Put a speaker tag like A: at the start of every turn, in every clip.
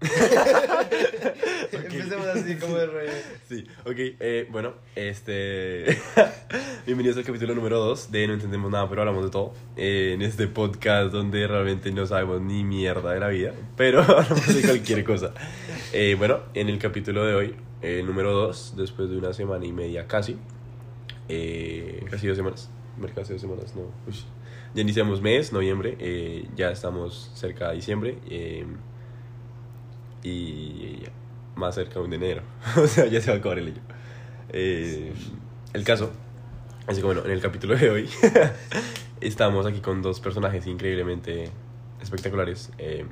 A: Empecemos así como de re...
B: Sí, ok, eh, bueno, este... Bienvenidos al capítulo número 2 de No Entendemos Nada, pero hablamos de todo. eh, en este podcast donde realmente no sabemos ni mierda de la vida, pero hablamos de cualquier cosa. Eh, bueno, en el capítulo de hoy, el número 2, después de una semana y media casi, eh, casi dos semanas, casi dos semanas, no, uy. ya iniciamos mes, noviembre, eh, ya estamos cerca de diciembre, eh, y más cerca aún de enero. o sea, ya se va a acabar el año. Eh, el caso, así que bueno, en el capítulo de hoy estamos aquí con dos personajes increíblemente espectaculares. Eh,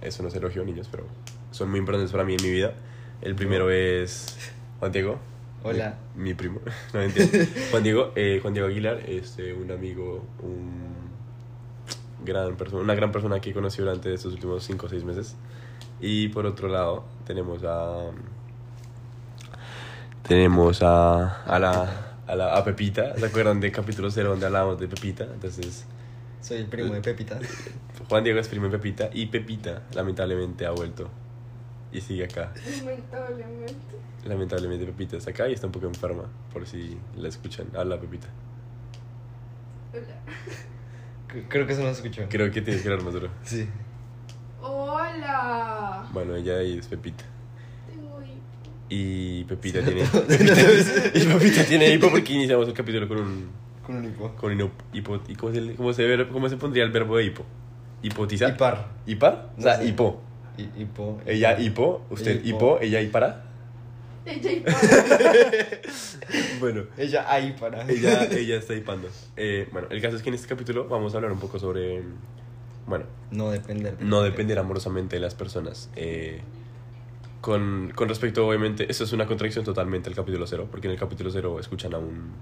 B: eso no es elogio, niños, pero son muy importantes para mí en mi vida. El primero es Juan Diego.
A: Hola.
B: Mi, mi primo. No entiendo. Juan Diego, eh, Juan Diego Aguilar, este, un amigo, un gran persona, una gran persona que conocí durante estos últimos 5 o 6 meses. Y por otro lado, tenemos a. Tenemos a. a la. A, la, a Pepita, ¿se acuerdan de capítulo 0 donde hablábamos de Pepita? Entonces,
A: Soy el primo de Pepita.
B: Juan Diego es primo de Pepita y Pepita, lamentablemente, ha vuelto y sigue acá.
C: Lamentablemente.
B: Lamentablemente, Pepita está acá y está un poco enferma, por si la escuchan. Habla, Pepita.
C: Hola.
A: Creo que eso no se escuchó.
B: Creo que tienes que hablar más duro.
A: Sí.
C: Hola.
B: Bueno, ella es Pepita.
C: Tengo hipo.
B: Y Pepita tiene. Pepita, y Pepita tiene hipo porque iniciamos el capítulo con un.
A: Con un hipo.
B: Con un hipo. ¿Y cómo se, cómo, se, ver- cómo se pondría el verbo de hipo? ¿Hipotizar?
A: Hipar.
B: ¿Hipar? O sea,
A: No sé.
B: hipo.
A: Hi- Hipo.
B: Ella hipo, usted
A: Hipo.
B: hipo, ella hipara.
C: Ella y para.
B: Bueno,
A: Ella ahí para.
B: ella, ella está hipando. Eh, bueno, el caso es que en este capítulo vamos a hablar un poco sobre. Bueno,
A: No depender. de-
B: no depender amorosamente de las personas. Eh, con, con respecto, obviamente, eso es una contradicción totalmente al capítulo cero, porque en el capítulo cero escuchan a un,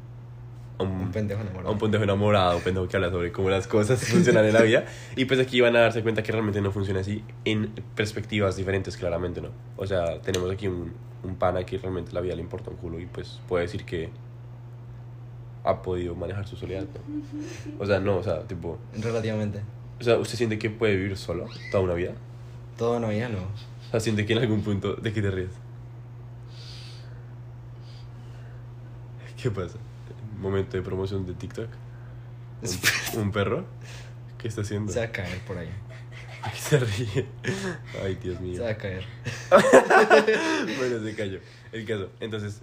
B: a un,
A: Un pendejo
B: a
A: enamorado.
B: un pendejo enamorado, un pendejo que habla sobre cómo las cosas funcionan en la vida. Y pues aquí van a darse cuenta que realmente no funciona así en perspectivas diferentes, claramente, ¿no? O sea, tenemos aquí un, un pana que realmente la vida le importa un culo y pues puede decir que ha podido manejar su soledad, ¿no? O sea, no, o sea, tipo...
A: Relativamente.
B: O sea, ¿usted siente que puede vivir solo toda una vida?
A: Todo no, ya no.
B: O sea, siente que en algún punto... ¿De qué te ríes? ¿Qué pasa? Momento de promoción de TikTok. ¿Un, un perro? ¿Qué está haciendo?
A: Se va a caer por ahí.
B: ¿Por qué se ríe? Ay, Dios
A: Se
B: mío.
A: va a caer.
B: bueno, se cayó. El caso. Entonces,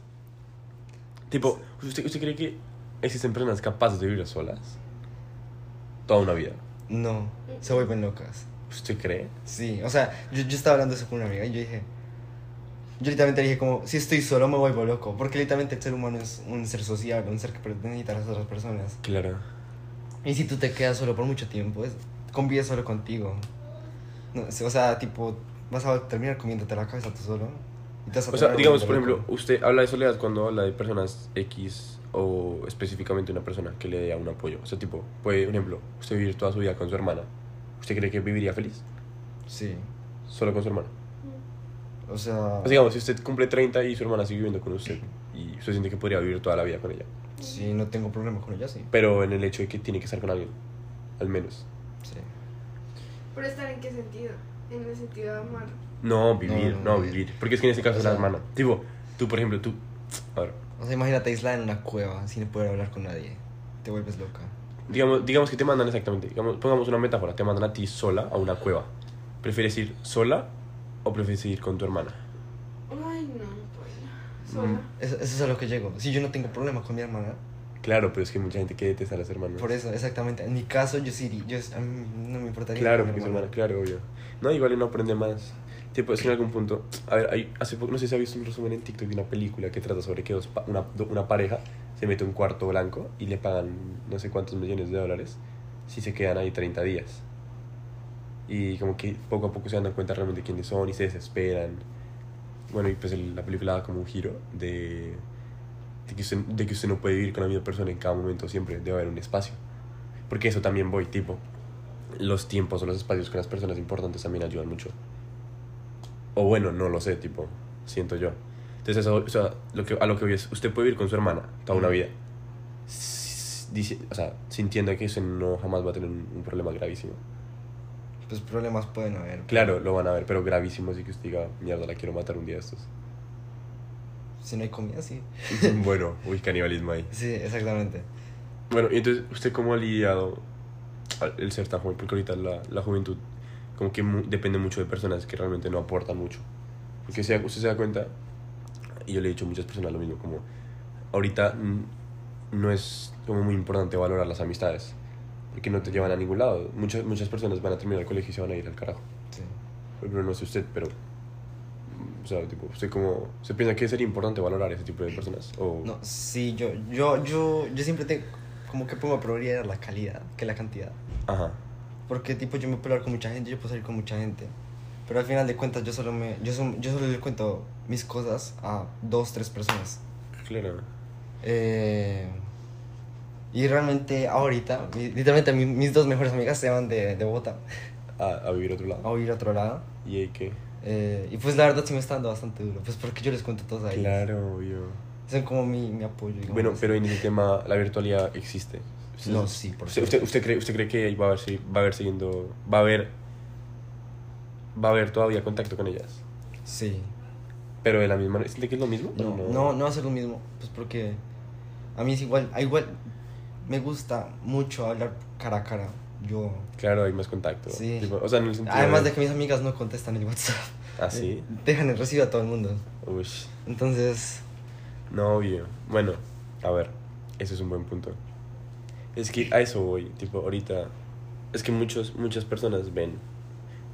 B: tipo, ¿usted, ¿usted cree que existen personas capaces de vivir solas? Toda una vida.
A: No. Se vuelven locas.
B: ¿Usted cree?
A: Sí, o sea, yo, yo estaba hablando eso con una amiga y yo dije. Yo literalmente dije como, si estoy solo me vuelvo loco. Porque literalmente el ser humano es un ser sociable, un ser que necesita a las otras personas.
B: Claro.
A: Y si tú te quedas solo por mucho tiempo, es, convives solo contigo. No, o sea, tipo, vas a terminar comiéndote la cabeza tú solo. y te vas a
B: O sea, digamos, por ejemplo,
A: loco.
B: usted habla de soledad cuando habla de personas X o específicamente una persona que le dé un apoyo. O sea, tipo, puede, por ejemplo, usted vivir toda su vida con su hermana. ¿Usted cree que viviría feliz?
A: Sí.
B: Solo con su hermana.
A: O sea.
B: O sea, digamos, si usted cumple 30 y su hermana sigue viviendo con usted y usted siente que podría vivir toda la vida con ella.
A: Si no tengo problema con ella, sí.
B: Pero en el hecho de que tiene que estar con alguien, al menos.
A: Sí.
C: ¿Pero estar en qué sentido? En el sentido de amar.
B: No, vivir,
A: No,
B: no,
A: no,
B: vivir. Porque es que en este caso
A: O
B: es la hermana. Tipo, tú, por ejemplo, tú. A ver,
A: O sea, imagínate aislada en una cueva sin poder hablar con nadie. Te vuelves loca.
B: digamos, digamos que te mandan exactamente. Digamos, pongamos una metáfora: te mandan a ti sola a una cueva. ¿Prefieres ir sola o prefieres ir con tu hermana?
C: Ay, no, no puedo. Sola.
A: Eso, eso es a lo que llego. Si yo no tengo problema con mi hermana,
B: Claro, pero es que hay mucha gente que detesta a las hermanas.
A: por eso, exactamente. En mi caso, yo sí, yo, a mí no me importaría.
B: Claro,
A: con mi
B: porque su hermana, claro, obvio. No, igual uno aprende más. Tipo, es que en algún punto. A ver, hay, hace poco, no sé si ha visto un resumen en TikTok de una película que trata sobre que dos una, una pareja se mete un cuarto blanco y le pagan no sé cuántos millones de dólares si se quedan ahí 30 días. Y como que poco a poco se dan cuenta realmente quiénes son y se desesperan. Bueno, y pues el- la película da como un giro de, de, que usted, de que usted no puede vivir con la misma persona en cada momento, siempre debe haber un espacio. Porque eso también voy, tipo, los tiempos o los espacios con las personas importantes también ayudan mucho. O bueno, no lo sé, tipo, siento yo. Entonces, eso, o sea, lo que, a lo que voy es, usted puede vivir con su hermana toda una vida. Dice- o sea, sintiendo que eso no jamás va a tener un, un problema gravísimo.
A: Pues problemas pueden haber.
B: Claro, lo van a ver, pero gravísimo sí que usted diga, mierda, la quiero matar un día de estos.
A: Si no hay comida, sí.
B: bueno, uy, canibalismo ahí.
A: Sí, exactamente.
B: Bueno, y entonces, ¿usted cómo ha lidiado el ser tan joven? Porque ahorita la, la juventud como que mu- depende mucho de personas que realmente no aportan mucho. Porque se, usted se da cuenta, y yo le he dicho a muchas personas lo mismo, como ahorita no es como muy importante valorar las amistades, porque no te llevan a ningún lado. Muchas, muchas personas van a terminar el colegio y se van a ir al carajo.
A: Sí.
B: Pero no sé usted, pero... O sea, tipo, ¿usted cómo... ¿Se piensa que sería importante valorar ese tipo de personas? O...
A: No, sí, yo, yo, yo, yo siempre tengo, como que pongo a prioridad la calidad que la cantidad.
B: Ajá.
A: Porque, tipo, yo me puedo hablar con mucha gente, yo puedo salir con mucha gente. Pero al final de cuentas, yo solo, me, yo, som- yo solo le cuento mis cosas a dos, tres personas.
B: Claro.
A: Eh, y realmente, ahorita, literalmente, mi- mis dos mejores amigas se van de, de Bogotá
B: A, a vivir a otro lado.
A: a ir a otro lado.
B: ¿Y ahí qué?
A: Eh, y pues la verdad sí me está dando bastante duro. Pues porque yo les cuento todo a ellos.
B: Claro, obvio.
A: Son como mi, mi apoyo. digamos
B: Bueno, pero en ese tema, la virtualidad existe.
A: No, sí, por
B: usted,
A: supuesto.
B: usted, usted cree, ¿Usted cree que ahí va a haber, sí- va a haber siguiendo... Va a haber... Va a haber todavía contacto con ellas?
A: Sí.
B: Pero de la misma... ¿Siente que es lo mismo?
A: No,
B: ¿O
A: no, no va a ser lo mismo. Pues porque a mí es igual. a igual me gusta mucho hablar cara a cara. Yo.
B: Claro, hay más contacto.
A: Sí.
B: Tipo, o sea, en el sentido
A: Además de que mis amigas no contestan el WhatsApp.
B: ¿Ah, sí?
A: Dejan el recibo a todo el mundo.
B: Uy.
A: Entonces.
B: No, obvio. Bueno, a ver, ese es un buen punto. Es que a eso voy, tipo, ahorita... Es que muchos, muchas personas ven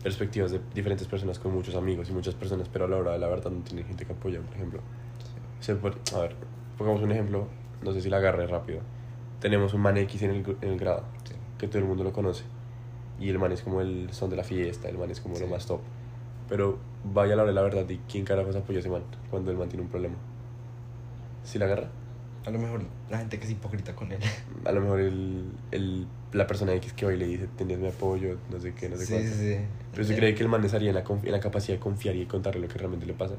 B: perspectivas de diferentes personas con muchos amigos y muchas personas, pero a la hora de la verdad no tienen gente que apoya, por ejemplo. Por- a ver, pongamos un ejemplo, no sé si la agarré rápido. Tenemos un man X en el, en el grado,
A: Sí.
B: que todo el mundo lo conoce. Y el man es como el son de la fiesta, el man es como lo
A: Sí.
B: más top. Pero vaya a la hora de la verdad, ¿y quién carajos apoya a ese man cuando el man tiene un problema? ¿Si la agarra?
A: A lo mejor la gente que es hipócrita con él.
B: A lo mejor el, el, la persona X que va y le dice, tienes mi apoyo, no sé qué, no sé
A: sí,
B: cuánto.
A: sí, sí.
B: Pero se
A: Eh,
B: cree que el man estaría en la, en la capacidad de confiar y contarle lo que realmente le pasa.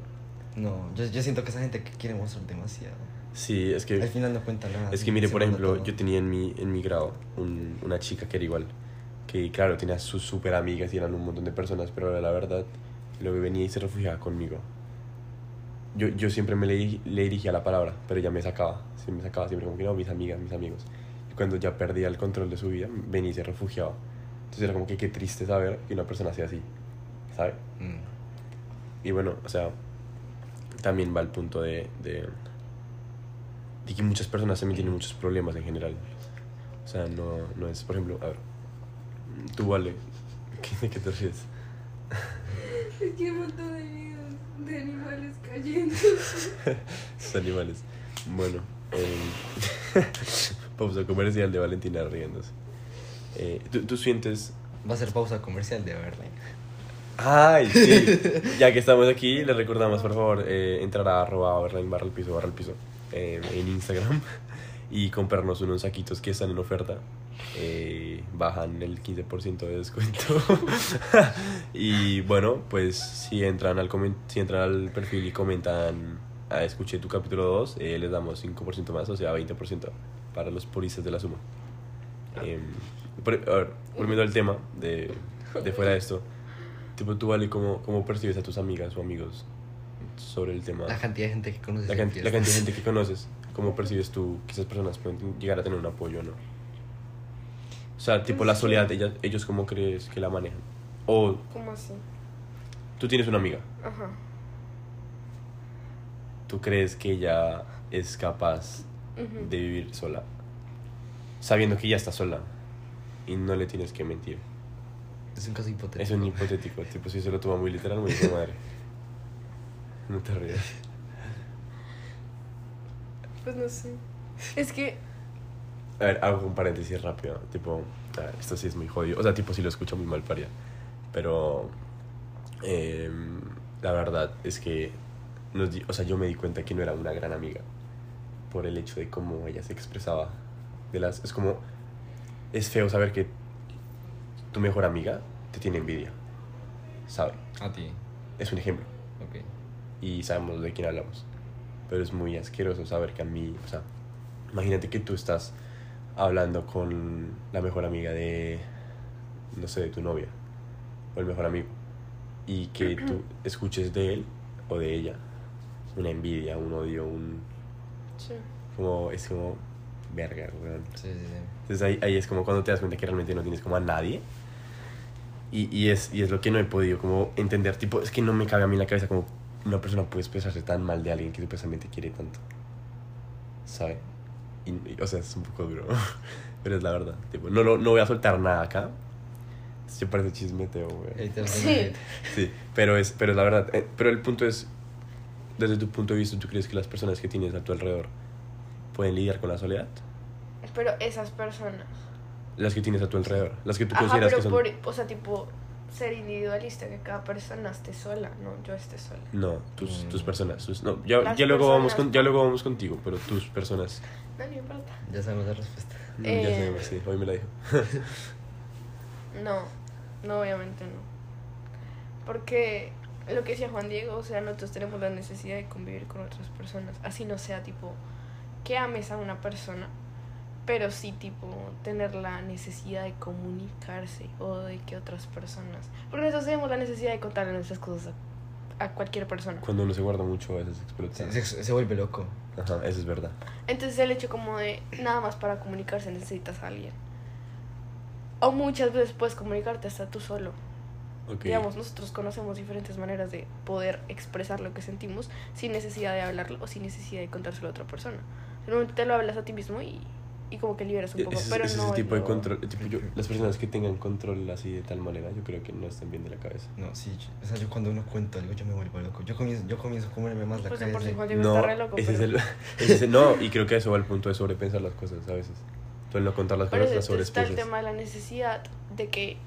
A: No, yo, yo siento que esa gente que quiere mostrar demasiado.
B: Sí, es que...
A: Al final no cuenta nada.
B: Es que mire, por ejemplo,
A: todo.
B: yo tenía en mi, en mi grado un- una chica que era igual, que claro, tenía sus super amigas y eran un montón de personas, pero la verdad, luego venía y se refugiaba conmigo. Yo, yo siempre me le, le dirigía la palabra, pero ella me sacaba, sí, me sacaba siempre como que no, mis amigas, mis amigos. Y cuando ya perdía el control de su vida, venía y se refugiaba. Entonces era como que qué triste saber que una persona sea así, ¿sabe?
A: Mm.
B: Y bueno, o sea, también va el punto de, de, de que muchas personas también tienen muchos problemas en general. O sea, no, no es, por ejemplo, a ver, tú vale, ¿qué, ¿de qué te ríes?
C: Es que un montón de de animales cayendo.
B: Esos animales. Bueno, eh, pausa comercial de Valentina riéndose. Eh, ¿tú, tú sientes
A: Va a ser pausa comercial de verla.
B: Ay, sí. ya que estamos aquí, les recordamos, por favor, eh, entrar a arroba Berlín barra el piso, barra el piso eh, en Instagram y comprarnos unos saquitos que están en oferta. Eh, bajan el 15% de descuento. y bueno, pues si entran al, si entran al perfil y comentan, ah, escuché tu capítulo 2, eh, les damos 5% más, o sea, 20% para los puristas de la suma. Ver, volviendo al tema de, de fuera de esto, tipo, tú, Vale, ¿cómo, ¿cómo percibes a tus amigas o amigos sobre el tema?
A: La cantidad de gente que conoces.
B: La, can- la cantidad de gente que conoces, ¿cómo percibes tú que esas personas pueden llegar a tener un apoyo o no? O sea, tipo la soledad, ellas, ellos cómo crees que la manejan. O
C: ¿Cómo así?
B: tú tienes una amiga,
C: Ajá.
B: tú crees que ella es capaz
C: Ujú.
B: de vivir sola, sabiendo que ella está sola y no le tienes que mentir.
A: Es un caso hipotético.
B: Es un hipotético, tipo si se lo toma muy literal, muy de madre. No te rías.
C: Pues no sé. Es que.
B: A ver, hago un paréntesis rápido. Tipo, a ver, esto sí es muy jodido. O sea, tipo, si lo escucho muy mal, paria. Pero, em, la verdad es que, nos di- o sea, yo me di cuenta que no era una gran amiga. Por el hecho de cómo ella se expresaba. De las, es como, es feo saber que tu mejor amiga te tiene envidia. ¿Sabe?
A: A ti.
B: Es un ejemplo.
A: Ok.
B: y sabemos de quién hablamos. Pero es muy asqueroso saber que a mí, o sea, imagínate que tú estás hablando con la mejor amiga de, no sé, de tu novia. o el mejor amigo y que tú escuches de él o de ella una envidia, un odio, un
D: Sí.
B: como es como verga, weón.
A: Sí, sí, sí.
B: Entonces ahí, ahí es como cuando te das cuenta que realmente no tienes como a nadie. Y, y, es, y es lo que no he podido como entender. Tipo, es que no me cabe a mí en la cabeza como una persona puede expresarse tan mal de alguien que supuestamente quiere tanto. ¿Sabe? Y, y, o sea, es un poco duro. Pero es la verdad. Tipo, no, no, no voy a soltar nada acá. Se parece chismeteo, güey.
D: Sí.
B: Sí, pero es, pero es la verdad. Eh, Pero el punto es, desde tu punto de vista, ¿tú crees que las personas que tienes a tu alrededor pueden lidiar con la soledad?
D: Pero esas personas.
B: Las que tienes a tu alrededor, las que tú
D: Ajá,
B: consideras
D: pero
B: que son...
D: por, o sea, tipo, ser individualista, que cada persona esté sola, no yo esté sola.
B: No, tus,
A: Mm.
B: tus personas. tus- no, ya, ya, luego vamos
D: personas.
B: con, ya luego vamos contigo, pero tus personas.
D: No, no importa.
A: Ya sabemos la respuesta.
D: Eh.
B: Ya sabemos, sí, hoy me la dijo.
D: No, no, obviamente no. Porque lo que decía Juan Diego, o sea, nosotros tenemos la necesidad de convivir con otras personas. Así no sea tipo que ames a una persona, pero sí tipo tener la necesidad de comunicarse o de que otras personas. Porque nosotros tenemos la necesidad de contarle nuestras cosas a, a cualquier persona.
B: Cuando uno se guarda mucho, a veces explota.
A: Se, se, se vuelve loco.
B: Ajá, eso es verdad.
D: Entonces el hecho como de nada más para comunicarse necesitas a alguien. O muchas veces puedes comunicarte hasta tú solo.
B: Ok.
D: Digamos, nosotros conocemos diferentes maneras de poder expresar lo que sentimos sin necesidad de hablarlo o sin necesidad de contárselo a otra persona. Simplemente te lo hablas a ti mismo y, y como que liberas un poco.
B: ese,
D: pero
B: ese
D: no
B: tipo de
D: lo-
B: control. Tipo, yo- las personas que tengan control así de tal manera, yo creo que no están bien de la cabeza.
A: No, sí. yo- O sea, yo cuando uno cuenta algo, yo me vuelvo loco. Yo comienzo, yo comienzo a comerme más la
D: Pues de por sí
A: cabeza.
D: Diego
B: No,
D: re loco.
B: ese es
D: pero-
B: el, ese es el- no, y creo que eso va al punto de sobrepensar las cosas a veces. Tú el no contar las
D: Pero
B: cosas, las
D: eso está el
B: sobrepensas.
D: tema de la necesidad de que,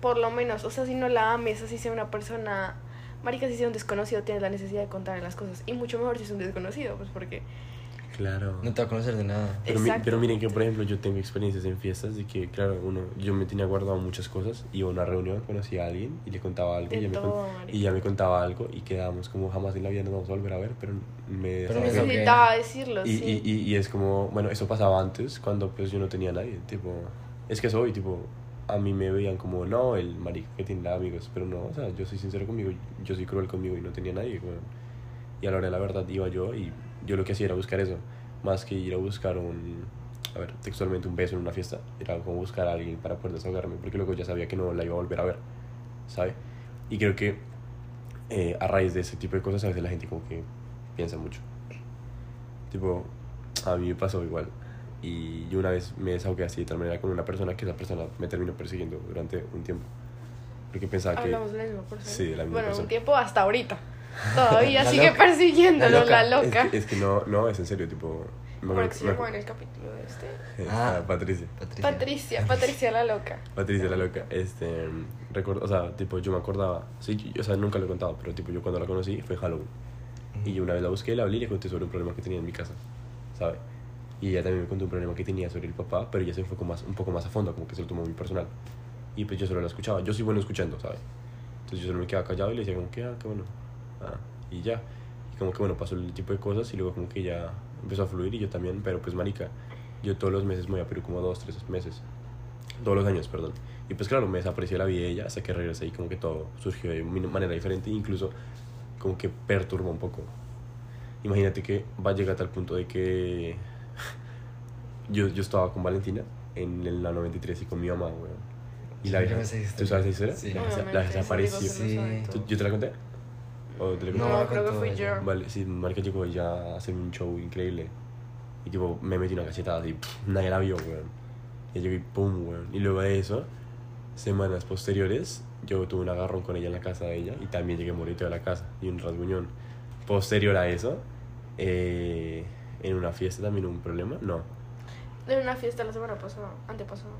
D: por lo menos, o sea, si no la ames, así sea una persona, marica, si sea un desconocido, tienes la necesidad de contarle las cosas. Y mucho mejor si es un desconocido, pues porque...
B: Claro.
A: No te va a conocer de nada.
B: Pero, mi- pero miren que, por ejemplo, yo tengo experiencias en fiestas de que, claro, uno, yo me tenía guardado muchas cosas, iba a una reunión, conocía a alguien y le contaba algo y
D: De
B: ya, me, con-
D: todo, marica.
B: y ya me contaba algo y quedábamos como jamás en la vida nos vamos a volver a ver, pero me
A: Pero.
D: Necesitaba decirlo,
B: y,
D: sí.
B: y, y, y es como, bueno, eso pasaba antes cuando pues yo no tenía a nadie, tipo, es que soy, tipo, a mí me veían como, no, el marico que tiene amigos, pero no, o sea, yo soy sincero conmigo, yo soy cruel conmigo y no tenía nadie, weón. Y a la hora de la verdad iba yo y yo lo que hacía era buscar eso, más que ir a buscar un, a ver, textualmente un beso en una fiesta, era como buscar a alguien para poder desahogarme, porque luego ya sabía que no la iba a volver a ver, ¿sabe? Y creo que eh, a raíz de ese tipo de cosas a veces la gente como que piensa mucho. Tipo, a mí me pasó igual. Y yo una vez me desahogué así de tal manera con una persona que esa persona me terminó persiguiendo durante un tiempo. Porque pensaba que...
D: Hablamos de la misma persona.
B: Sí, de la misma
D: bueno,
B: persona.
D: un tiempo hasta ahorita. Todavía
A: La
D: sigue
A: loca.
D: persiguiéndolo,
A: La
D: la
A: loca.
D: loca.
B: Es que, es que no, no, es en serio, tipo... me
D: ¿Cómo
B: acuerdo-
D: que se llamó en el capítulo de este?
B: Eh,
A: Ah.
B: ah, Patricia.
A: Patricia.
D: Patricia, Patricia la loca.
B: Patricia la loca, este, recuerdo, o sea, tipo, yo me acordaba, sí, yo- o sea, nunca lo he contado, pero tipo, yo cuando la conocí fue Halloween. Y yo una vez la busqué, la hablé y le conté sobre un problema que tenía en mi casa, ¿sabe? Y ella también me contó un problema que tenía sobre el papá, pero ella se fue más, un poco más a fondo, como que se lo tomó muy personal. Y pues yo solo la escuchaba, yo soy bueno escuchando, ¿sabe? Entonces yo solo me quedaba callado y le decía como que, ah, qué bueno, ah, y ya. Y como que bueno, pasó el tipo de cosas y luego como que ya empezó a fluir y yo también, pero pues marica, yo todos los meses me voy a Perú como dos, tres meses. Todos los años, perdón. Y pues claro, me desapareció la vida de ella hasta que regresé y como que todo surgió de mi- manera diferente, incluso como que perturba un poco. Imagínate que va a llegar a tal punto de que yo, yo estaba con Valentina en el- la 93 y con mi mamá, weón. Y la vieja, ¿tú sabes esa
A: historia. Sí.
B: La la desapareció.
A: Sí.
D: saben
B: ¿Tú-
D: todos.
B: ¿Yo te la conté? ¿O te?
D: No, creo que fui
A: ella.
D: yo.
B: Vale, sí, marica llegó ya a hacer un show increíble. Y tipo, me metí una cachetada así, pff, nadie la vio, weón. Y llegué y pum, weón. Y luego de eso, semanas posteriores, yo tuve un agarrón con ella en la casa de ella y también llegué morito de la casa y un rasguñón. Posterior a eso, eh, en una fiesta también hubo un problema, no,
D: En una fiesta la semana pasada, antepasada.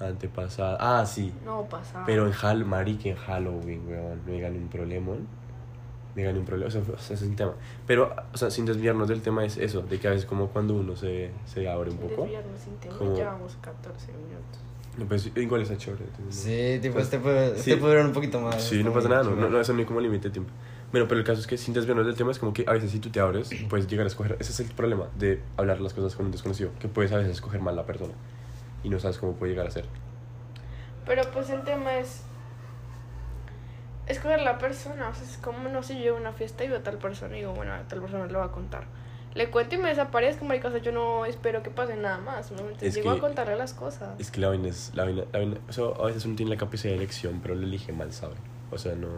B: antepasada, ah, sí.
D: No, pasada.
B: Pero en Hall, marica, en Halloween, weón, me gané un problema. Me gané un problema, o sea, sea, es un tema. Pero, o sea, sin desviarnos del tema, es eso, de que a veces como cuando uno se, se abre un
D: Sin
B: poco.
D: desviarnos sin tema,
B: como-
D: llevamos 14 minutos.
B: No, pues igual está chévere. entonces.
A: Sí, tipo,
B: Pues,
A: este puede,
B: sí.
A: este puede durar un poquito más.
B: Sí, no pasa nada, no, no, no, eso no hay como límite de tiempo. Bueno, pero el caso es que sin desviarnos del tema es como que a veces si tú te abres, puedes llegar a escoger. Ese es el problema de hablar las cosas con un desconocido, que puedes a veces escoger mal la persona y no sabes cómo puede llegar a ser.
D: Pero pues el tema es. Escoger la persona. O sea, es como, no sé, yo llego a una fiesta y veo a tal persona y digo, bueno, a tal persona le voy a contar. Le cuento y me desaparezco, marica. O sea, yo no espero que pase nada más. Solamente
B: Es
D: llego
B: que-
D: a contarle las cosas.
B: Es que la vaina es. La vaina, la vaina, o sea, a veces uno tiene la capacidad de elección, pero lo elige mal, ¿sabe? O sea, no.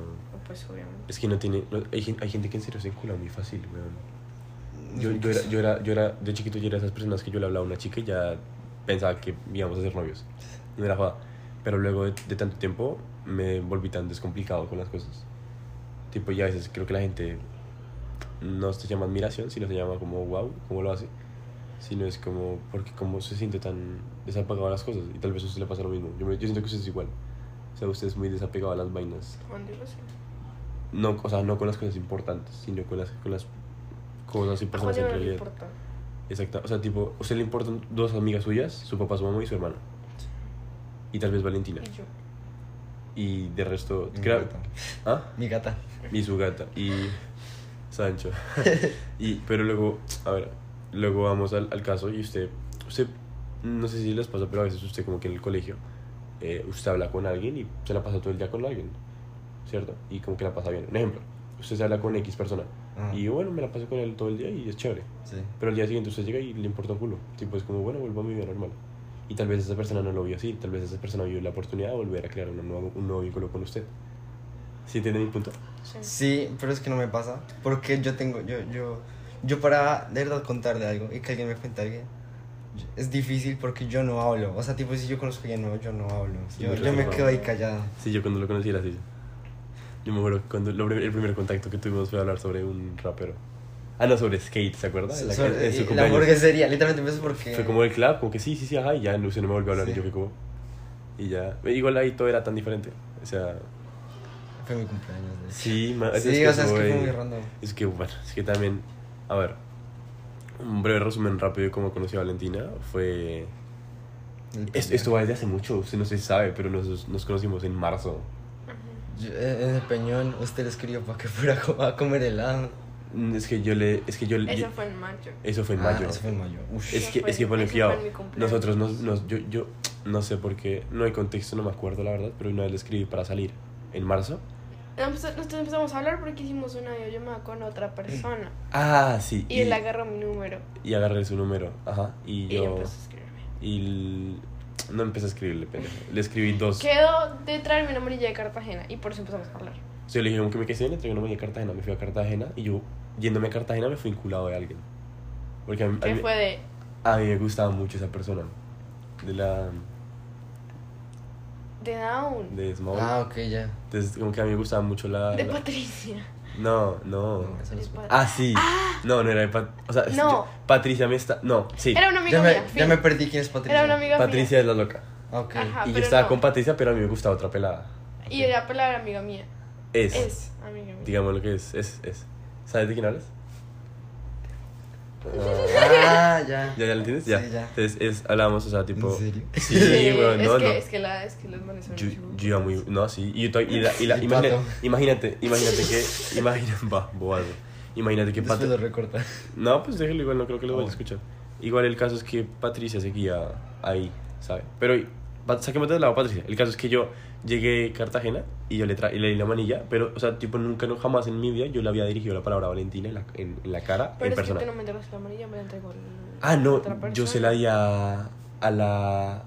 D: Pues obviamente.
B: Es que no tiene. no- hay, hay gente que en serio se encula muy fácil, weón. Yo, yo, era, yo, era, yo era. De chiquito yo era de esas personas que yo le hablaba a una chica y ya pensaba que íbamos a ser novios. No era joda. Pero luego de, de tanto tiempo me volví tan descomplicado con las cosas. Tipo, ya a veces creo que la gente no se llama admiración, sino se llama como wow, ¿cómo lo hace? Sino es como, porque como se siente tan desapegado a las cosas. Y tal vez a usted le pasa lo mismo. Yo, me- yo siento que usted es igual. O sea, usted es muy desapegado a las vainas. No, o sea, no con las cosas importantes, sino con las, con las cosas y personas en realidad. Exacto. O sea, tipo, a usted le importan dos amigas suyas, su papá, su mamá y su hermana. Y tal vez Valentina.
D: Y yo.
B: Y de resto,
A: Mi
B: creo-
A: gata.
B: ¿Ah?
A: Mi gata.
B: Y su gata. Y Sancho. y, pero luego, a ver, luego vamos al, al caso y usted, usted, no sé si les pasa, pero a veces usted como que en el colegio, eh, usted habla con alguien y se la pasa todo el día con alguien, ¿cierto? Y como que la pasa bien. Un ejemplo, usted se habla con X persona
A: Ah,
B: y bueno, me la paso con él todo el día y es chévere.
A: sí.
B: Pero al día siguiente usted llega y le importa un culo. Tipo, es como, bueno, vuelvo a mi vida normal. Y tal vez esa persona no lo vio así, tal vez esa persona vio la oportunidad de volver a crear una nueva- un nuevo vínculo con usted. ¿Sí entiende mi punto?
D: Sí.
A: Sí, pero es que no me pasa. Porque yo tengo, yo, yo, yo para de verdad contarle algo y que alguien me cuente algo, es difícil porque yo no hablo. O sea, tipo, si yo conozco a alguien nuevo, yo no hablo.
B: Sí,
A: Yo,
B: me
A: yo me quedo ahí callado.
B: Sí, yo cuando lo conocí era así. Yo me acuerdo que cuando lo el primer contacto que tuvimos fue hablar sobre un rapero. Ah, no, sobre skate, ¿se acuerda? En la,
A: Sobre-
B: en su
A: la hamburguesería, literalmente empezó porque.
B: Fue como el club, como que sí, sí, sí, ajá, y ya no, se no me volvió a hablar
A: Sí.
B: y yo fui como... Y ya, igual ahí todo era tan diferente. O sea,
A: Fue mi cumpleaños. hecho.
B: sí, ma-
A: Sí,
B: que
A: o sea, es que
B: fue-
A: muy random.
B: Es que, bueno, es que también, a ver, un breve resumen rápido de cómo conocí a Valentina fue... Esto, esto va desde hace mucho, usted no se sabe, pero nos, nos conocimos en marzo.
A: Yo- eh, en el peñón, usted le escribió para que fuera a comer helado.
B: Es que yo le... Es que yo,
D: Eso
B: yo-
D: fue en mayo.
B: eso fue en
A: Ah,
B: mayo.
A: Eso fue en mayo.
B: Es que,
D: fue-
B: es que
D: fue en cumpleaños.
B: Nosotros nos, nos- yo, yo no sé por qué, no hay contexto, no me acuerdo la verdad, pero una vez le escribí para salir en marzo.
D: Nosotros nosotros empezamos a hablar porque hicimos una videollamada con otra persona.
B: Ah, sí.
D: Y él agarró mi número.
B: y agarré su número, ajá. Y
D: Y
B: yo.
D: empezó a escribirme.
B: Y no empecé a escribirle, pendejo. Le escribí dos.
D: Quedó de traerme una amarilla de Cartagena y por eso empezamos a hablar.
B: O sea, le dije que me quedé, le entregué una media a Cartagena, me fui a Cartagena y yo, yéndome a Cartagena, me fui vinculado de alguien. Porque a mí, a
D: Que
B: mí-
D: fue de.
B: a mí me gustaba mucho esa persona. De la.
D: de Down.
B: de Small.
A: Ah, ok, ya.
B: Entonces, como que a mí me gustaba mucho la.
D: De
B: la-
D: Patricia.
B: No, no.
A: No, eso no es-
D: De Pat-
B: Ah, sí. No, no era de Pat. O sea,
D: No.
B: yo- Patricia me está. No, sí.
D: Era una amiga
A: Ya me,
D: mía.
A: ya
D: fin.
A: me perdí quién es Patricia.
D: Era una amiga
B: Patricia es la loca.
A: Ah, ok.
D: Ajá. Ah,
B: y yo estaba
D: no.
B: con Patricia, pero a mí me gustaba otra pelada.
D: mía. Y ella pelada era amiga mía.
B: Es.
D: Es amiga mía.
B: Digamos lo que es. Es, es. ¿Sabes de quién hablas?
A: Ah, ya.
B: ¿Ya, ya lo entiendes?
A: Sí,
B: Ya.
A: ya.
B: Entonces, es, hablamos, o sea, tipo.
A: ¿En serio?
B: Sí,
D: Eh,
B: weón,
D: es
B: no,
D: que,
B: no.
D: Es que, la, es que los manes son
B: Yo, yo iba muy. No, sí. Y, yo y la, y la-
A: Y
B: imagínate, imagínate, imagínate que. Imagínate. Va, bobazo. Imagínate que
A: Después lo recorta.
B: No, pues déjelo igual, no creo que lo vaya a
A: Oh.
B: escuchar. Igual el caso es que Patricia seguía ahí, ¿sabe? Pero saquemos de lado Patricia. El caso es que yo llegué a Cartagena y yo le, tra y le di la manilla, pero, o sea, tipo, nunca, no, jamás en mi vida yo le había dirigido la palabra Valentina en la, en, en la cara,
D: Pero
B: en
D: es
B: persona.
D: que tú no me entregaste la amarilla, me la entregó el-
B: Ah, no, yo se la di a, a la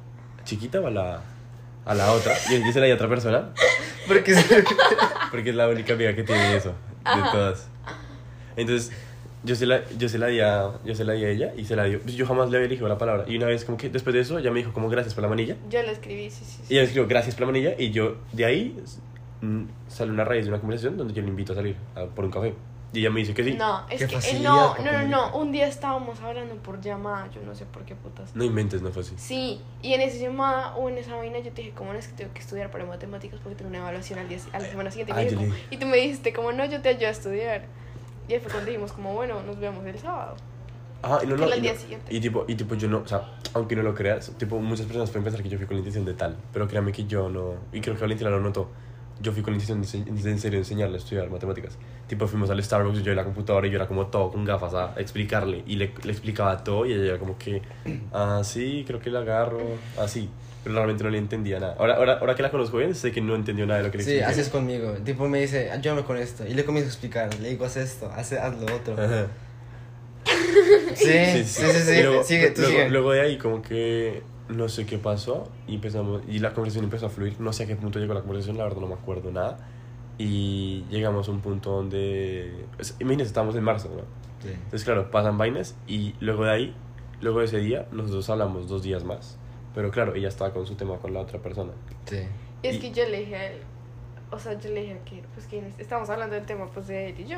B: chiquita o a la, a la otra. Yo, yo se la di a otra persona,
A: Porque
B: porque es la única amiga que tiene eso, de todas. Entonces, yo se, la, yo, se la di a, yo se la di a ella y se la dio. Yo jamás le había elegido la palabra. Y una vez, como que después de eso, ella me dijo, como gracias por la manilla.
D: Yo la escribí, sí, sí. sí.
B: Y ella me escribió, gracias por la manilla. Y yo, de ahí, mm, sale una raíz de una conversación donde yo le invito a salir a- por un café. Y ella me dice que sí.
D: No, es
A: Qué
D: que eh,
A: facilidad
D: no, no, no, no. Un día estábamos hablando por llamada, yo no sé por qué putas.
B: No inventes, no fue así.
D: Sí, y en esa llamada o en esa vaina yo te dije, como no es que tengo que estudiar para matemáticas porque tengo una evaluación al día, a la semana siguiente. Y, me dije
B: yo
D: como- y tú me dijiste, como no, yo te ayudo a estudiar. Y ahí fue cuando dijimos, como bueno, nos vemos el sábado.
B: Ajá, y no, no, y,
D: día
B: no-
D: siguiente.
B: y tipo, y tipo yo no, o sea, aunque no lo creas, tipo muchas personas pueden pensar que yo fui con la intención de tal, pero créame que yo no, y creo que Valentina lo notó, yo fui con la intención de, de en serio enseñarle a estudiar matemáticas. Tipo fuimos al Starbucks, yo en la computadora y yo era como todo con gafas a explicarle, y le, le explicaba todo y ella era como que, ah, sí, creo que la agarro, así. Pero realmente no le entendía nada. Ahora, ahora, ahora que la conozco bien, sé que no entendió nada de lo que le
A: Sí,
B: expliqué.
A: así es conmigo. Tipo, me dice, ayúdame con esto. Y le comienzo a explicar. Le digo, haz esto, haz, haz lo otro.
B: Ajá.
A: Sí, sí, sí, sí.
B: Y luego,
A: sigue, tú
B: luego,
A: sigue.
B: luego de ahí, como que no sé qué pasó y empezamos y la conversación empezó a fluir. No sé a qué punto llegó la conversación, la verdad no me acuerdo nada. Y llegamos a un punto donde. es- Imagínense, estamos en marzo, ¿no?
A: Sí.
B: Entonces, claro, pasan vainas y luego de ahí, luego de ese día, nosotros hablamos dos días más. Pero claro, ella estaba con su tema con la otra persona.
A: Sí.
D: Y es
B: Y-
D: que yo le dije a él, o sea, yo le dije que, pues que estamos hablando del tema pues de él y yo.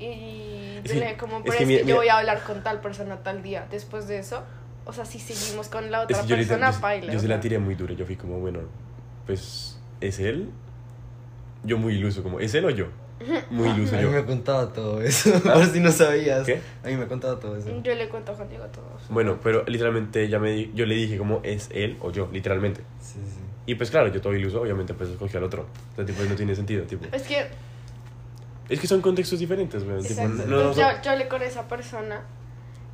D: Y
B: Es
D: yo
B: que-
D: le dije como,
B: es
D: pero
B: que
D: es
B: mira-
D: que yo
B: mira-
D: voy a hablar con tal persona tal día. Después de eso, o sea, si seguimos con la
B: Es
D: otra
B: yo,
D: persona,
B: yo,
D: baila.
B: yo
D: o
B: se la tiré muy duro. Yo fui como, bueno, pues, ¿es él? Yo muy iluso, como, ¿es él o yo? Muy iluso
A: A mí
B: yo.
A: me contaba todo eso.
B: ¿Ah?
A: Por si no sabías.
B: ¿Qué?
A: A mí me contaba todo eso.
D: Yo le cuento a Juan Diego todo.
B: Bueno, pero literalmente ya me di- yo le dije como, ¿es él o yo? Literalmente.
A: Sí, sí.
B: Y pues claro, yo todo iluso, obviamente pues escogí al otro. O sea, tipo, no tiene sentido, tipo.
D: Es que
B: Es que son contextos diferentes, weón. Tipo,
D: Exacto.
B: no, no,
D: Entonces,
B: no-
D: yo, yo hablé con esa persona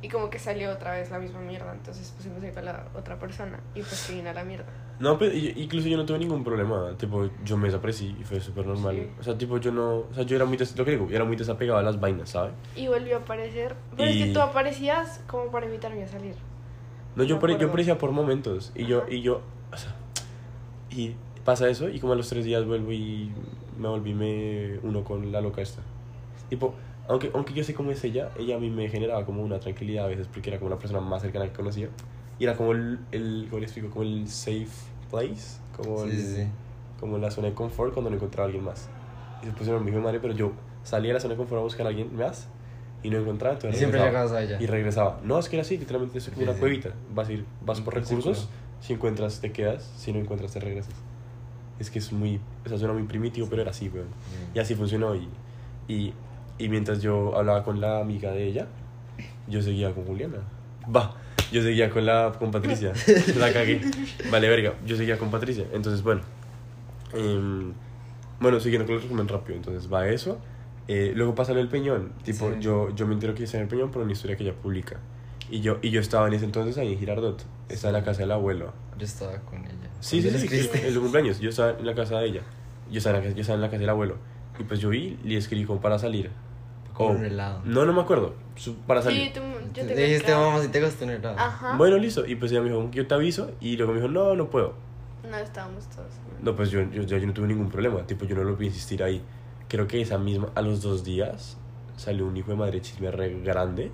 D: y como que salió otra vez la misma mierda. Entonces pusimos ahí con la otra persona y pues que vino a la mierda.
B: No, pero incluso yo no tuve ningún problema. Tipo, yo me desaparecí y fue súper normal.
D: Sí.
B: O sea, tipo, yo no. O sea, yo era muy. des- lo que digo, yo era muy desapegado a las vainas, ¿sabes?
D: Y volvió a aparecer. Pero es
B: Y-
D: que tú aparecías como para invitarme a salir.
B: No, yo, pare- yo aparecía por momentos. Y yo,
D: Ajá.
B: y yo. O sea. Y pasa eso, y como a los tres días vuelvo y me volví me uno con la loca esta. Tipo, aunque, aunque yo sé cómo es ella, ella a mí me generaba como una tranquilidad a veces porque era como la persona más cercana que conocía. Y era como el, el ¿cómo le explico? Como el safe place. Como,
A: Sí,
B: el-
A: sí,
B: como la zona de confort cuando no encontraba a alguien más. Y después me dijo, madre, pero yo salía de la zona de confort a buscar a alguien más y no encontraba,
A: Y
B: entonces
A: siempre
B: regresaba.
A: llegabas a ella.
B: Y regresaba. No, es que era así, literalmente es como
A: Sí,
B: una cuevita. Vas, a ir, vas por recursos, si encuentras te quedas, si no encuentras te regresas. Es que es muy, o sea, suena muy primitivo, pero era así, weón. Y así funcionó y, y, y mientras yo hablaba con la amiga de ella, yo seguía con Juliana. Va, yo seguía con la con Patricia. La cagué. Vale, verga, yo seguía con Patricia. Entonces, bueno. em, bueno, siguiendo con el resumen rápido. Entonces va eso. Eh, luego pasa lo del peñón. Tipo,
A: Sí.
B: yo, yo me entero que está en el peñón por una historia que ella publica. Y yo, y yo estaba en ese entonces ahí en Girardot. Estaba en la casa del abuelo.
A: Yo estaba con ella.
B: Sí, sí, sí,
A: escribiste.
B: en su cumpleaños. Yo estaba en la casa de ella. Yo estaba en la, casa- yo estaba en la casa del abuelo. Y pues yo vi y le escribí como para salir.
A: Con
B: Oh,
A: un helado.
B: No, no me acuerdo. Para
D: Sí,
B: salir.
D: tú, yo
A: Le
D: te
A: dijiste, mamá, si te gusta un helado.
D: Ajá.
B: Bueno, listo. Y pues ella me dijo, yo te aviso. Y luego me dijo, no, no puedo.
D: No, estábamos todos.
B: No, pues yo, yo, yo no tuve ningún problema. Tipo, yo no lo a insistir ahí. Creo que esa misma, a los dos días, salió un hijo de madre chisme re grande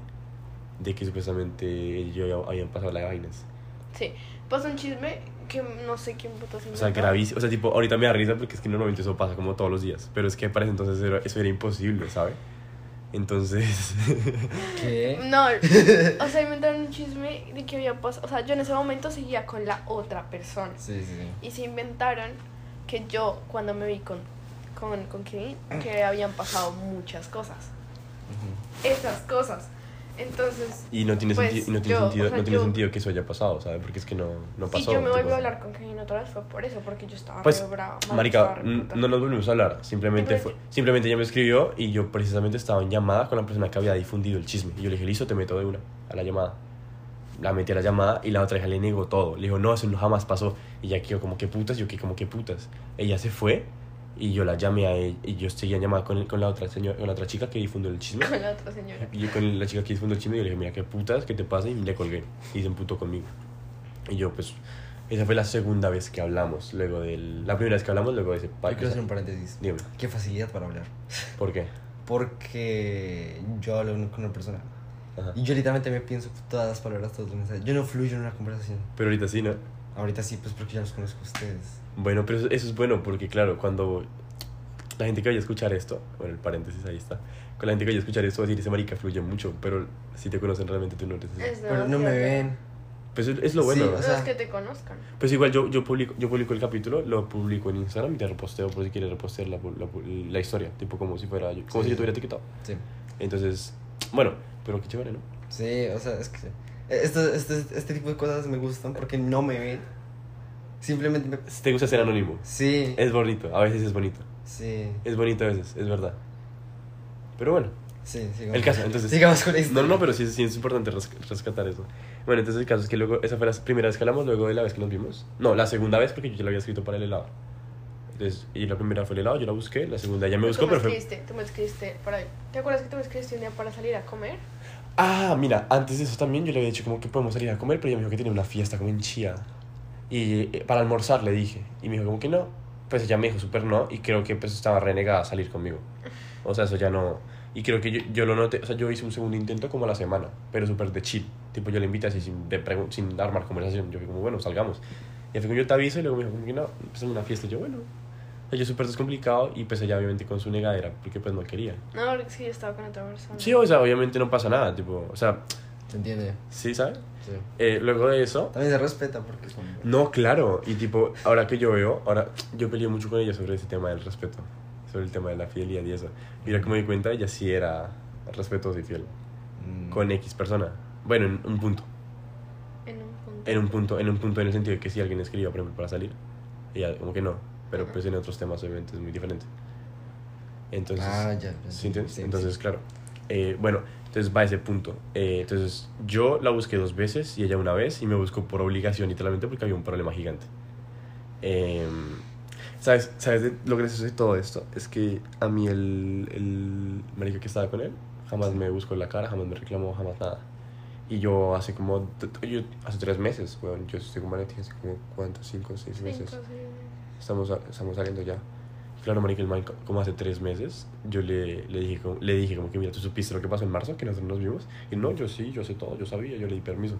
B: de que supuestamente ellos ya habían pasado las vainas.
D: Sí, pasó un chisme que no sé quién puto se
B: O sea, gravísimo. O sea, tipo, ahorita me da risa porque es que normalmente eso pasa como todos los días. Pero es que para ese entonces era- eso era imposible, ¿sabes? Entonces.
A: ¿Qué?
D: No, o sea, inventaron un chisme de que había pasado. O sea, yo en ese momento seguía con la otra persona.
A: Sí, sí.
D: Y se inventaron que yo, cuando me vi con, con, con Kevin, que habían pasado muchas cosas. Esas cosas. Entonces,
B: Y no tiene,
D: Pues,
B: sentido, y no tiene,
D: yo,
B: sentido,
D: o sea,
B: no tiene
D: yo-
B: sentido que eso haya pasado, ¿sabes? Porque es que no, no pasó.
D: y yo me volví a hablar con Kevin otra vez, fue por eso, porque yo estaba
B: Pues,
D: brava.
B: Marica, no nos volvimos a hablar. Simplemente, fue, simplemente ella me escribió y yo precisamente estaba en llamada con la persona que había difundido el chisme. Y yo le dije, listo, te meto de una a la llamada. La metí a la llamada y la otra hija le negó todo. Le dijo, no, eso no jamás pasó. Y ella quedó como que putas, yo que como que putas. Ella se fue y yo la llamé a ella y yo seguía llamada con, con, la otra señora, con la otra chica que difundió el chisme.
D: Con la otra señora.
B: Y yo con la chica que difundió el chisme, yo le dije, mira, qué putas, ¿qué te pasa? Y le colgué. Y se emputó conmigo. Y yo, pues, esa fue la segunda vez que hablamos, luego del... La primera vez que hablamos, luego de ese...
A: Yo quiero hacer un paréntesis.
B: Dime,
A: Qué facilidad para hablar.
B: ¿por qué?
A: Porque yo hablo con una persona.
B: Ajá.
A: Y yo literalmente me pienso todas las palabras, todos los mensajes. Yo no fluyo en una conversación.
B: Pero ahorita sí, ¿no?
A: Ahorita sí, pues porque ya los conozco a ustedes.
B: Bueno, pero eso, eso es bueno porque, claro, cuando la gente que vaya a escuchar esto, bueno, el paréntesis ahí está, con la gente que vaya a escuchar esto va a decir, ese marica fluye mucho, pero si te conocen realmente tú no eres así.
D: Es
A: Pero no me ven.
B: Pues es, es lo bueno.
A: Sí, o sea-
D: Los que te conozcan.
B: Pues igual yo, yo, publico, yo publico el capítulo, lo publico en Instagram y te reposteo por si quieres repostear la, la, la historia, tipo como si fuera yo, como
A: Sí.
B: si yo tuviera etiquetado.
A: Sí.
B: Entonces, bueno, pero qué chévere, ¿no?
A: Sí, o sea, es que. Este, este, este tipo de cosas me gustan porque no me ven. Simplemente me.
B: Te gusta ser anónimo.
A: Sí.
B: Es bonito, a veces es bonito.
A: Sí.
B: Es bonito a veces, es verdad. Pero bueno,
A: Sí, sigamos.
B: El caso, entonces.
A: Sigamos con esto.
B: No, no, pero sí, sí es importante res- rescatar eso. Bueno, entonces el caso es que luego, esa fue la primera vez que hablamos, luego de la vez que nos vimos. No, la segunda vez porque yo ya la había escrito para el helado. Entonces, y la primera fue el helado, yo la busqué, la segunda ella me buscó,
D: tú me
B: pero fue...
D: escribiste, tú me escribiste para... ¿Te acuerdas que tú me escribiste un día para salir a comer?
B: Ah, mira, antes de eso también yo le había dicho como que podemos salir a comer, pero ella me dijo que tenía una fiesta como en Chía. Y eh, para almorzar le dije, y me dijo como que no. Pues ella me dijo súper no, y creo que pues estaba renegada a salir conmigo. O sea, eso ya no... Y creo que yo, yo lo noté, o sea, yo hice un segundo intento como a la semana, pero súper de chill. Tipo, yo le invité así sin, de sin armar conversación. Yo fui como, bueno, salgamos. Y fue como yo te aviso, y luego me dijo como que no, pues en una fiesta. Y yo, bueno. O sea, yo súper descomplicado, y pues ella obviamente con su negadera, porque pues no quería.
D: No, porque sí, estaba con otra persona.
B: Sí, o sea, obviamente no pasa nada, tipo, o sea,
A: ¿Se entiende?
B: sí, ¿sabes?
A: Sí.
B: Eh, luego de eso,
A: También se respeta porque son...
B: no, claro, y tipo, ahora que yo veo, ahora yo peleé mucho con ella sobre ese tema del respeto, sobre el tema de la fidelidad y eso. Y ahora que me di cuenta, ella sí era respetuosa y fiel
A: Mm.
B: con X persona. Bueno, en un punto,
D: En un punto.
B: en un punto, en un punto en el sentido de que si alguien escribía, por ejemplo, para salir, ella como que no, pero pues en otros temas obviamente es muy diferente. Entonces,
A: Ah, ya. ya,
B: ¿Sí
A: sí,
B: entonces,
A: sí.
B: claro. Eh, bueno, entonces va a ese punto. Eh, entonces, yo la busqué dos veces y ella una vez y me buscó por obligación, literalmente, porque había un problema gigante. Eh, ¿Sabes, ¿Sabes de lo gracioso de todo esto? Es que a mí el, el marido que estaba con él jamás me buscó en la cara, jamás me reclamó, jamás nada. Y yo hace como, yo, hace tres meses, weón, yo estoy con Vanetti hace como, ¿cuántos? Cinco, seis meses.
D: Cinco, sí.
B: Estamos, estamos saliendo ya. Claro, marica, el man, co- como hace tres meses, yo le, le, dije como, le dije como que, mira, ¿tú supiste lo que pasó en marzo? Que nosotros nos vimos. Y no, yo sí, yo sé todo, yo sabía, yo le di permiso.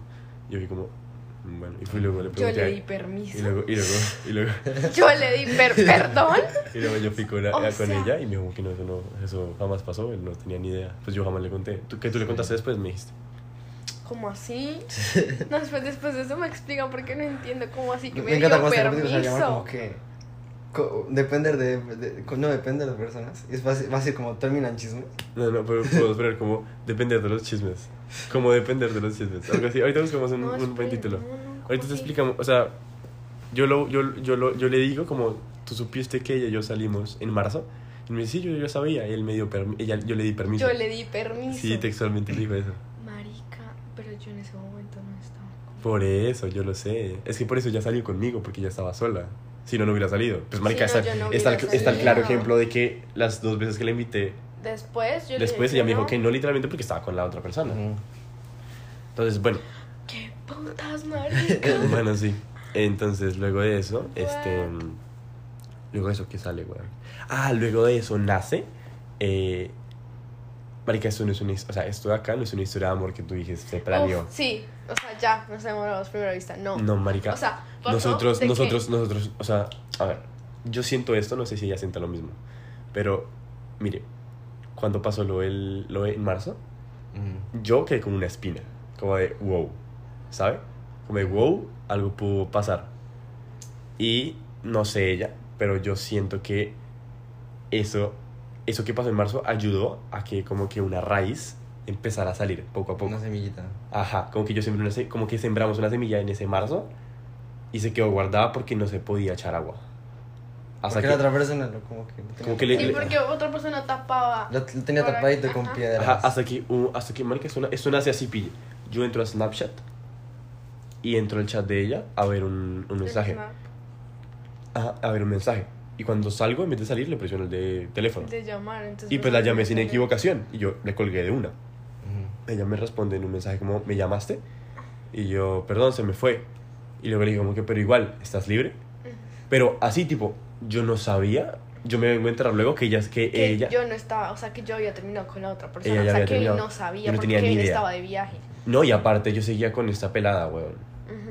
B: Y yo fui como, "Mm, bueno, y fui luego le
D: Yo
B: pregunté
D: le
B: a-
D: di permiso.
B: Y luego, y luego, y luego,
D: Yo le di per perdón.
B: y luego yo fui con, la- con
D: sea-
B: ella y me dijo que no eso, no, eso jamás pasó, él no tenía ni idea. Pues yo jamás le conté. ¿Tú, que tú le contaste después? Me dijiste.
D: ¿Cómo así? No, después, después de eso me explican por qué no entiendo cómo así que me,
A: Me
D: dio
A: como
D: permiso.
A: que... Depender de, de- No depender de personas. Es, va, a ser, va a ser como terminan chismes.
B: No, no, pero podemos poner como depender de los chismes. Como depender de los chismes. Algo así. Ahorita buscamos un,
D: No,
B: un buen título.
D: no, no, ¿cómo
B: Ahorita te explicamos, o sea, yo, lo, yo, yo, lo, yo le digo como, tú supiste que ella y yo salimos en marzo. Y me dice, sí, yo, yo sabía. Y él me dio permiso, ella, yo le di permiso.
D: Yo le di permiso.
B: Sí, textualmente le dijo eso.
D: Marica, pero yo en ese momento no estaba.
B: Por eso, yo lo sé. Es que por eso ya salió conmigo, porque ya estaba sola. Si no, no hubiera salido. Pues, marica,
D: no,
B: está,
D: no
B: está, está el claro ejemplo de que las dos veces que la invité,
D: Después yo
B: después ella me dijo que no literalmente porque estaba con la otra persona.
A: Ujú.
B: Entonces, bueno,
D: ¿Qué putas, marica?
B: bueno, sí. Entonces, luego de eso, este. Luego de eso, ¿qué sale, weón? Ah, luego de eso nace. Eh, marica, esto no es una O sea, esto de acá no es una historia de amor que tú dices, se planeó.
D: Uf, sí, o sea, ya, nos enamoramos a primera vista. No.
B: No, marica.
D: O sea,
B: nosotros,
D: que-
B: nosotros, nosotros. O sea, a ver. Yo siento esto, no sé si ella sienta lo mismo. Pero, mire, cuando pasó lo, el, lo en marzo,
A: Ujú.
B: yo quedé como una espina. Como de wow. ¿Sabe? Como de wow, algo pudo pasar. Y no sé ella, pero yo siento que eso, eso que pasó en marzo ayudó a que como que una raíz empezara a salir poco a poco.
A: Una semillita.
B: Ajá, como que yo sembré una se- como que sembramos una semilla en ese marzo y se quedó guardada porque no se podía echar agua. Hasta
A: Porque
B: que,
A: la otra persona lo, como que...
B: Como que le-
D: Sí, porque otra persona tapaba.
A: Lo, lo tenía tapadito
D: aquí,
A: con
D: ajá.
A: piedras.
B: ajá, hasta que, uh, hasta que, marica, esto, na- esto nace así, pille. Yo entro a Snapchat y entro al chat de ella a ver un, un mensaje. Ajá, a ver un mensaje. Y cuando salgo, en vez de salir, le presiono el de teléfono.
D: De llamar, entonces.
B: Y pues la llamé sin equivocación. Y yo le colgué de una. Ella me responde en un mensaje como, ¿me llamaste? Y yo, perdón, se me fue. Y luego le digo como que, pero igual, ¿estás libre? Pero así, tipo, yo no sabía. Yo me vengo a enterar luego que ella, que
D: Que
B: ella,
D: yo no estaba, o sea, que yo había terminado con la otra persona. O sea,
B: había
D: que él no sabía
B: no
D: porque él
B: idea.
D: estaba de viaje.
B: no, y aparte yo seguía con esta pelada, weón,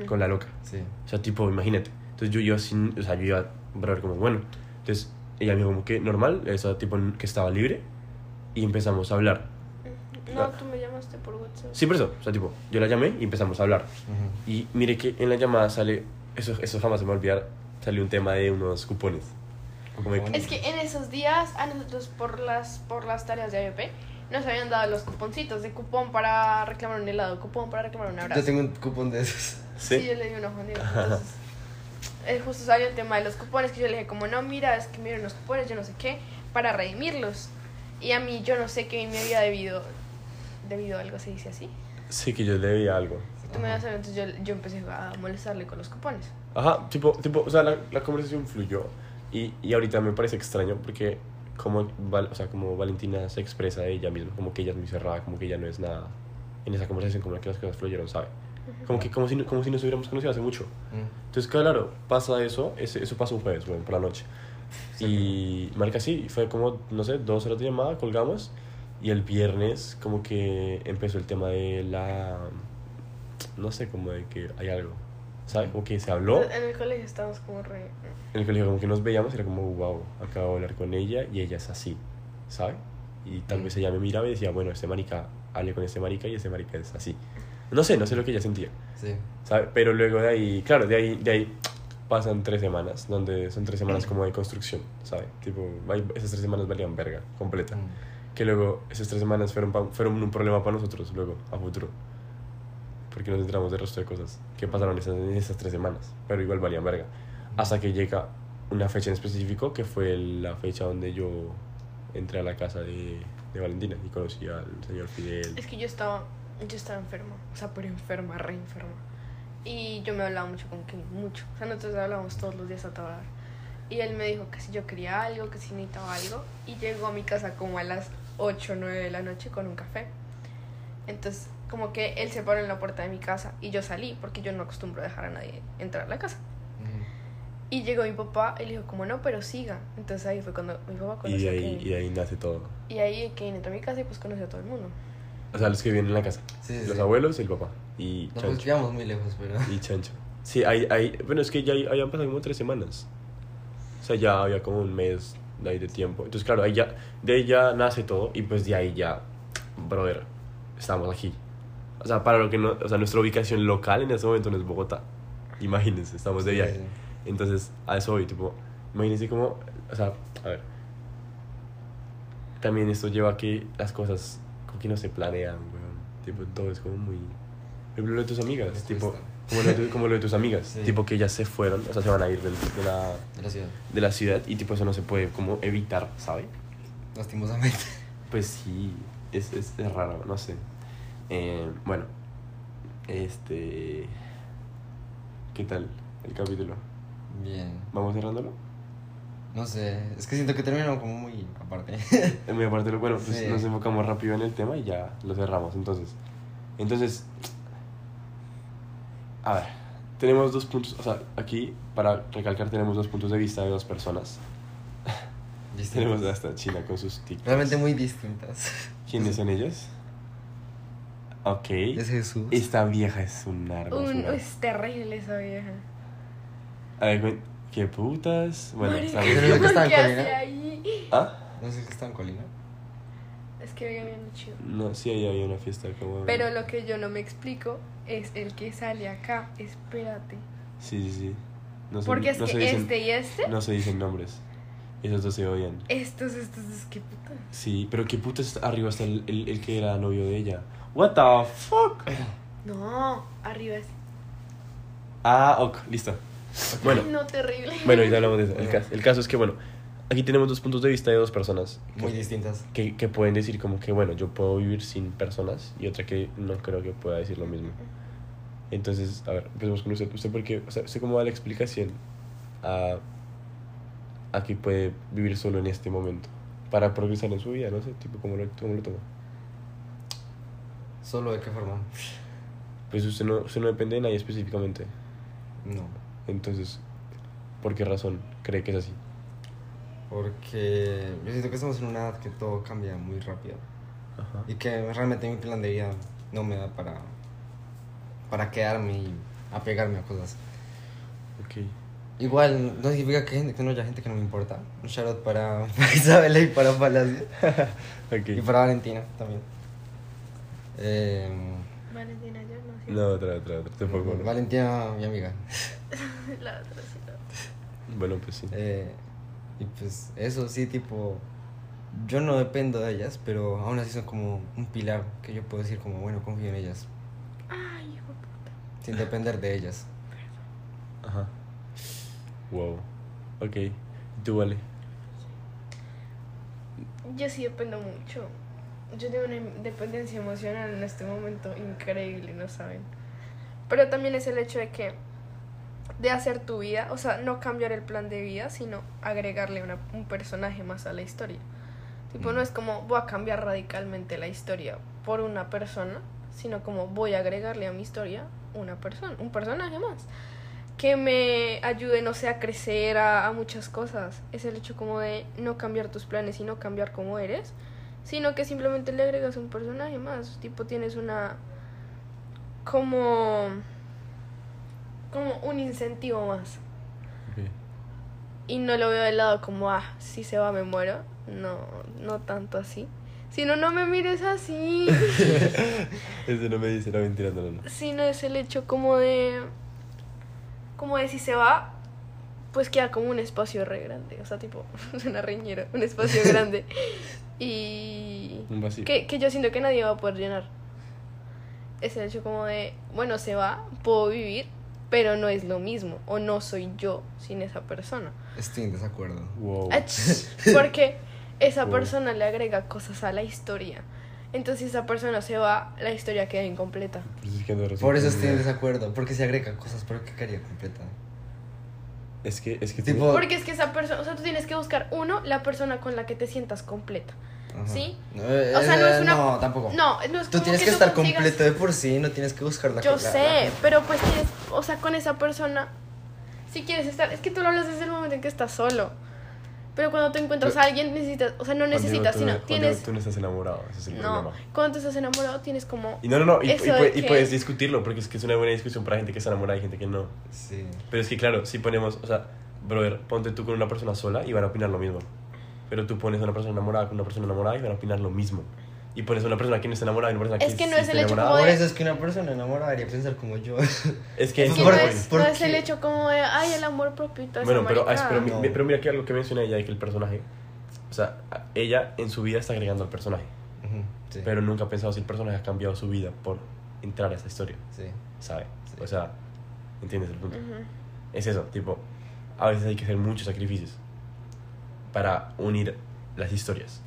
B: con la loca.
A: Sí.
B: O sea, tipo, imagínate. Entonces yo iba sin, o sea, yo iba, brother, como, bueno. Entonces ella me dijo como que normal, eso tipo que estaba libre. Y empezamos a hablar.
D: No, tú me llamaste por WhatsApp.
B: Sí, por eso. O sea, tipo, yo la llamé y empezamos a hablar.
A: Ujú.
B: Y mire que en la llamada sale, eso, eso jamás se me va a olvidar, salió un tema de unos cupones. Como de-
A: Cupones.
D: Es que en esos días, a nosotros por las, por las tareas de ABP, nos habían dado los cuponcitos de cupón para reclamar un helado, cupón para reclamar un abrazo.
A: Yo tengo un cupón de esos.
D: Sí,
B: ¿Sí?
D: yo le di uno a Juan Diego. Entonces, eh, justo salió el tema de los cupones, que yo le dije como, no, mira, es que miren los cupones, yo no sé qué, para redimirlos. Y a mí yo no sé qué me había debido, debido a algo, se dice así.
B: Sí, que yo le debía algo.
D: Tú me vas a ver, entonces yo, yo empecé a molestarle con los cupones.
B: Ajá, tipo, tipo o sea, la, la conversación fluyó y, y ahorita me parece extraño porque como, Val- o sea, como Valentina se expresa de ella misma, como que ella es muy cerrada, como que ella no es nada en esa conversación, como que las cosas fluyeron, ¿sabe? Como, que, como, si, como si nos hubiéramos conocido hace mucho.
A: Mm.
B: Entonces, claro, pasa eso, ese- eso pasó un jueves, bueno, por la noche. Y marca sí, fue como, no sé, dos horas de llamada, colgamos. Y el viernes como que empezó el tema de la... No sé, como de que hay algo. ¿Sabes? Como que se habló.
D: En el colegio estábamos como re...
B: En el colegio como que nos veíamos y era como, wow, acabo de hablar con ella y ella es así, ¿sabes? Y tal vez ella me miraba y decía, bueno, este marica, hable con este marica y este marica es así. No sé, no sé lo que ella sentía.
A: Sí.
B: ¿sabe? Pero luego de ahí, claro, de ahí, de ahí pasan tres semanas, donde son tres semanas como de construcción, ¿sabes? Tipo, esas tres semanas valían verga, completa.
A: Mm.
B: Que luego esas tres semanas fueron, fueron un problema para nosotros, luego, a futuro. Porque nos enteramos del resto de cosas que pasaron esas, esas tres semanas, pero igual valían verga. Hasta que llega una fecha en específico, que fue la fecha donde yo entré a la casa de, de Valentina y conocí al señor Fidel.
D: Es que yo estaba, yo estaba enferma, o sea, pero enferma, re enferma. Y yo me hablaba mucho con Kenny, mucho. O sea, nosotros hablábamos todos los días a toda hora. Y él me dijo que si yo quería algo, que si necesitaba algo. Y llegó a mi casa como a las 8 o 9 de la noche con un café. Entonces, como que él se paró en la puerta de mi casa y yo salí porque yo no acostumbro a dejar a nadie entrar a la casa.
A: Mm.
D: Y llegó mi papá y le dijo, como no, pero siga. Entonces ahí fue cuando mi papá
B: Y
D: conoció a
B: ahí,
D: Kenny.
B: y de ahí nace todo.
D: Y ahí Kenny entró a mi casa y pues conoció a todo el mundo.
B: O sea, los que viven en la casa.
A: Sí, sí,
B: Los
A: sí.
B: abuelos y el papá. Y
A: No,
B: Chancho.
A: quedamos muy lejos, pero.
B: Y Chancho. Sí, hay, hay, bueno, es que ya habían pasado como tres semanas. O sea, ya había como un mes de ahí de tiempo. Entonces, claro, ahí ya, de ahí ya nace todo y pues de ahí ya, brother, estamos aquí. O sea, para lo que no, o sea, nuestra ubicación local en ese momento no es Bogotá. Imagínense, estamos de
A: Sí,
B: viaje.
A: sí.
B: Entonces, a eso voy, tipo, imagínense cómo, o sea, a ver. También esto lleva a que las cosas como que no se planean, weón. Tipo, todo es como muy... Por ejemplo, lo de tus amigas,
A: Me
B: tipo,
A: cuesta.
B: Como lo, de tu- como lo de tus amigas,
A: Sí.
B: tipo que ellas se fueron, o sea, se van a ir del- de, la,
A: De la ciudad.
B: de la ciudad y tipo eso no se puede como evitar, ¿sabe?
A: Lastimosamente.
B: Pues sí, es, es, es raro, no sé. Eh, bueno, este... ¿Qué tal el capítulo?
A: Bien.
B: ¿Vamos cerrándolo?
A: No sé. Es que siento que terminó como muy aparte.
B: Muy aparte, bueno, pues
A: Sí.
B: nos enfocamos rápido en el tema y ya lo cerramos. Entonces, entonces, a ver, tenemos dos puntos, o sea, aquí para recalcar tenemos dos puntos de vista de dos personas. Tenemos hasta China con sus TikToks.
A: Realmente muy distintas.
B: ¿Quiénes son ellas? Ok.
A: Es Jesús.
B: Esta vieja es una hermosura.
D: Un, es terrible esa vieja.
B: A ver, ¿qué putas? Bueno, está bien.
A: lo que está en
D: ¿qué hace
A: Colina.
D: ahí?
B: ¿Ah?
A: No sé si está en Colina.
D: Es que había bien chido.
B: No, sí, ahí había una fiesta como...
D: Pero lo que yo no me explico es el que sale acá. Espérate.
B: Sí, sí, sí. No se-
D: Porque es
B: no
D: que
B: dicen-
D: este y este,
B: No se dicen nombres. Esos dos se odian.
D: estos, estos, es que puta.
B: Sí, pero qué putas arriba está el, el, el que era novio de ella. What the fuck?
D: No, arriba es.
B: Ah, ok, listo. Bueno,
D: no, terrible.
B: bueno, ahorita hablamos de eso. El caso, el caso es que, bueno, aquí tenemos dos puntos de vista de dos personas
A: Muy
B: que,
A: distintas.
B: que, que pueden decir como que, bueno, yo puedo vivir sin personas y otra que no creo que pueda decir lo mismo. Entonces, a ver, empecemos con usted. ¿Usted por qué? O sea, ¿usted cómo da la explicación a, a que puede vivir solo en este momento? Para progresar en su vida, no sé, tipo, ¿cómo lo, cómo lo toma?
A: ¿Solo de qué forma?
B: Pues usted no, usted no depende de nadie específicamente.
A: No.
B: Entonces, ¿por qué razón cree que es así?
A: Porque yo siento que estamos en una edad que todo cambia muy rápido.
B: Ajá.
A: Y que realmente mi plan de vida no me da para, para quedarme y apegarme a cosas.
B: Ok.
A: Igual no significa que, gente- que no haya gente que no me importa. Un shout out para, para Isabela y para Palacio.
B: Ok.
A: Y para Valentina también. Eh,
D: Valentina, yo no sé.
B: No, otra, otra, otra. Te pongo, ¿no?
A: Valentina, mi amiga.
D: La otra sí, la otra.
B: Bueno, pues sí.
A: Eh, y pues eso sí, tipo, yo no dependo de ellas, pero aún así son como un pilar que yo puedo decir como, bueno, confío en ellas,
D: Ay, hijo de puta.
A: sin depender de ellas.
B: Ajá. Wow. Ok. ¿Y tú, vale?
D: Yo sí dependo mucho. Yo tengo una dependencia emocional en este momento increíble, ¿no saben? Pero también es el hecho de que de hacer tu vida, o sea, no cambiar el plan de vida, sino agregarle una- un personaje más a la historia. Tipo, no es como voy a cambiar radicalmente la historia por una persona, sino como voy a agregarle a mi historia una persona, un personaje más que me ayude, no sé, a crecer, a, a muchas cosas. Es el hecho como de no cambiar tus planes y no cambiar cómo eres, sino que simplemente le agregas un personaje más. Tipo, tienes una. como. Como un incentivo más.
B: Ok.
D: Y no lo veo del lado como, ah, si se va me muero. No, no tanto así. Si no, no me mires así.
B: Eso no me dice, no mentira, no, no, no.
D: sino es el hecho como de como de si se va pues queda como un espacio re grande o sea tipo una riñera un espacio grande y
B: Un vacío.
D: que, que yo siento que nadie va a poder llenar es el hecho como de bueno se va puedo vivir pero no es lo mismo o no soy yo sin esa persona
A: Estoy en desacuerdo.
B: Wow.
D: Ach, porque esa
B: Wow.
D: persona le agrega cosas a la historia entonces si esa persona se va la historia queda incompleta
B: Pues es que no
A: Por eso estoy en desacuerdo, porque se agrega cosas, pero que quedaría completa.
B: Es que, es que
A: Tipo-
D: Porque es que esa persona, o sea, tú tienes que buscar, uno, la persona con la que te sientas completa.
A: Ajá.
D: ¿Sí?
A: No, eh,
D: O sea, no es una-
A: No, tampoco.
D: No, no es
A: Tú
D: como
A: tienes que,
D: tú
A: estar
D: consigas-
A: completo de por sí, no tienes que buscar la
D: Yo sé,
A: la-
D: pero pues tienes, o sea, con esa persona, si quieres estar, es que tú lo hablas desde el momento en que estás solo. Pero cuando tú encuentras
B: Pero-
D: a alguien, necesitas, o sea, no necesitas, sino tienes...
B: Tú no estás enamorado, ese es el
D: No,
B: problema.
D: cuando tú estás enamorado tienes como...
B: Y no, no, no, y, y y
D: que-
B: puedes discutirlo, porque es que es una buena discusión para gente que está enamorada y gente que no.
A: Sí.
B: Pero es que, claro, si ponemos, o sea, brother, ponte tú con una persona sola y van a opinar lo mismo. Pero tú pones a una persona enamorada con una persona enamorada y van a opinar lo mismo. Y pones a una persona que no está enamorada y una persona que
D: Es que no
B: sí
D: es el
B: está
D: hecho
B: enamorada.
D: como
A: Por
D: de-
A: eso es que una persona enamorada debería pensar como yo.
B: Es que
D: Es que
B: es
D: no es,
B: voy.
D: no
A: ¿Por
D: es el hecho como de, ay, el amor propio y toda esa
B: Bueno, pero, ah,
D: maricada.
B: pero, mi-
A: No.
B: pero mira que lo que menciona ella de que el personaje, o sea, ella en su vida está agregando al personaje,
A: Ujú, sí.
B: pero nunca ha pensado si el personaje ha cambiado su vida por entrar a esa historia,
A: Sí.
B: ¿sabe?
A: Sí.
B: O sea, ¿entiendes el punto?
D: Ujú.
B: Es eso, tipo, a veces hay que hacer muchos sacrificios para unir las historias.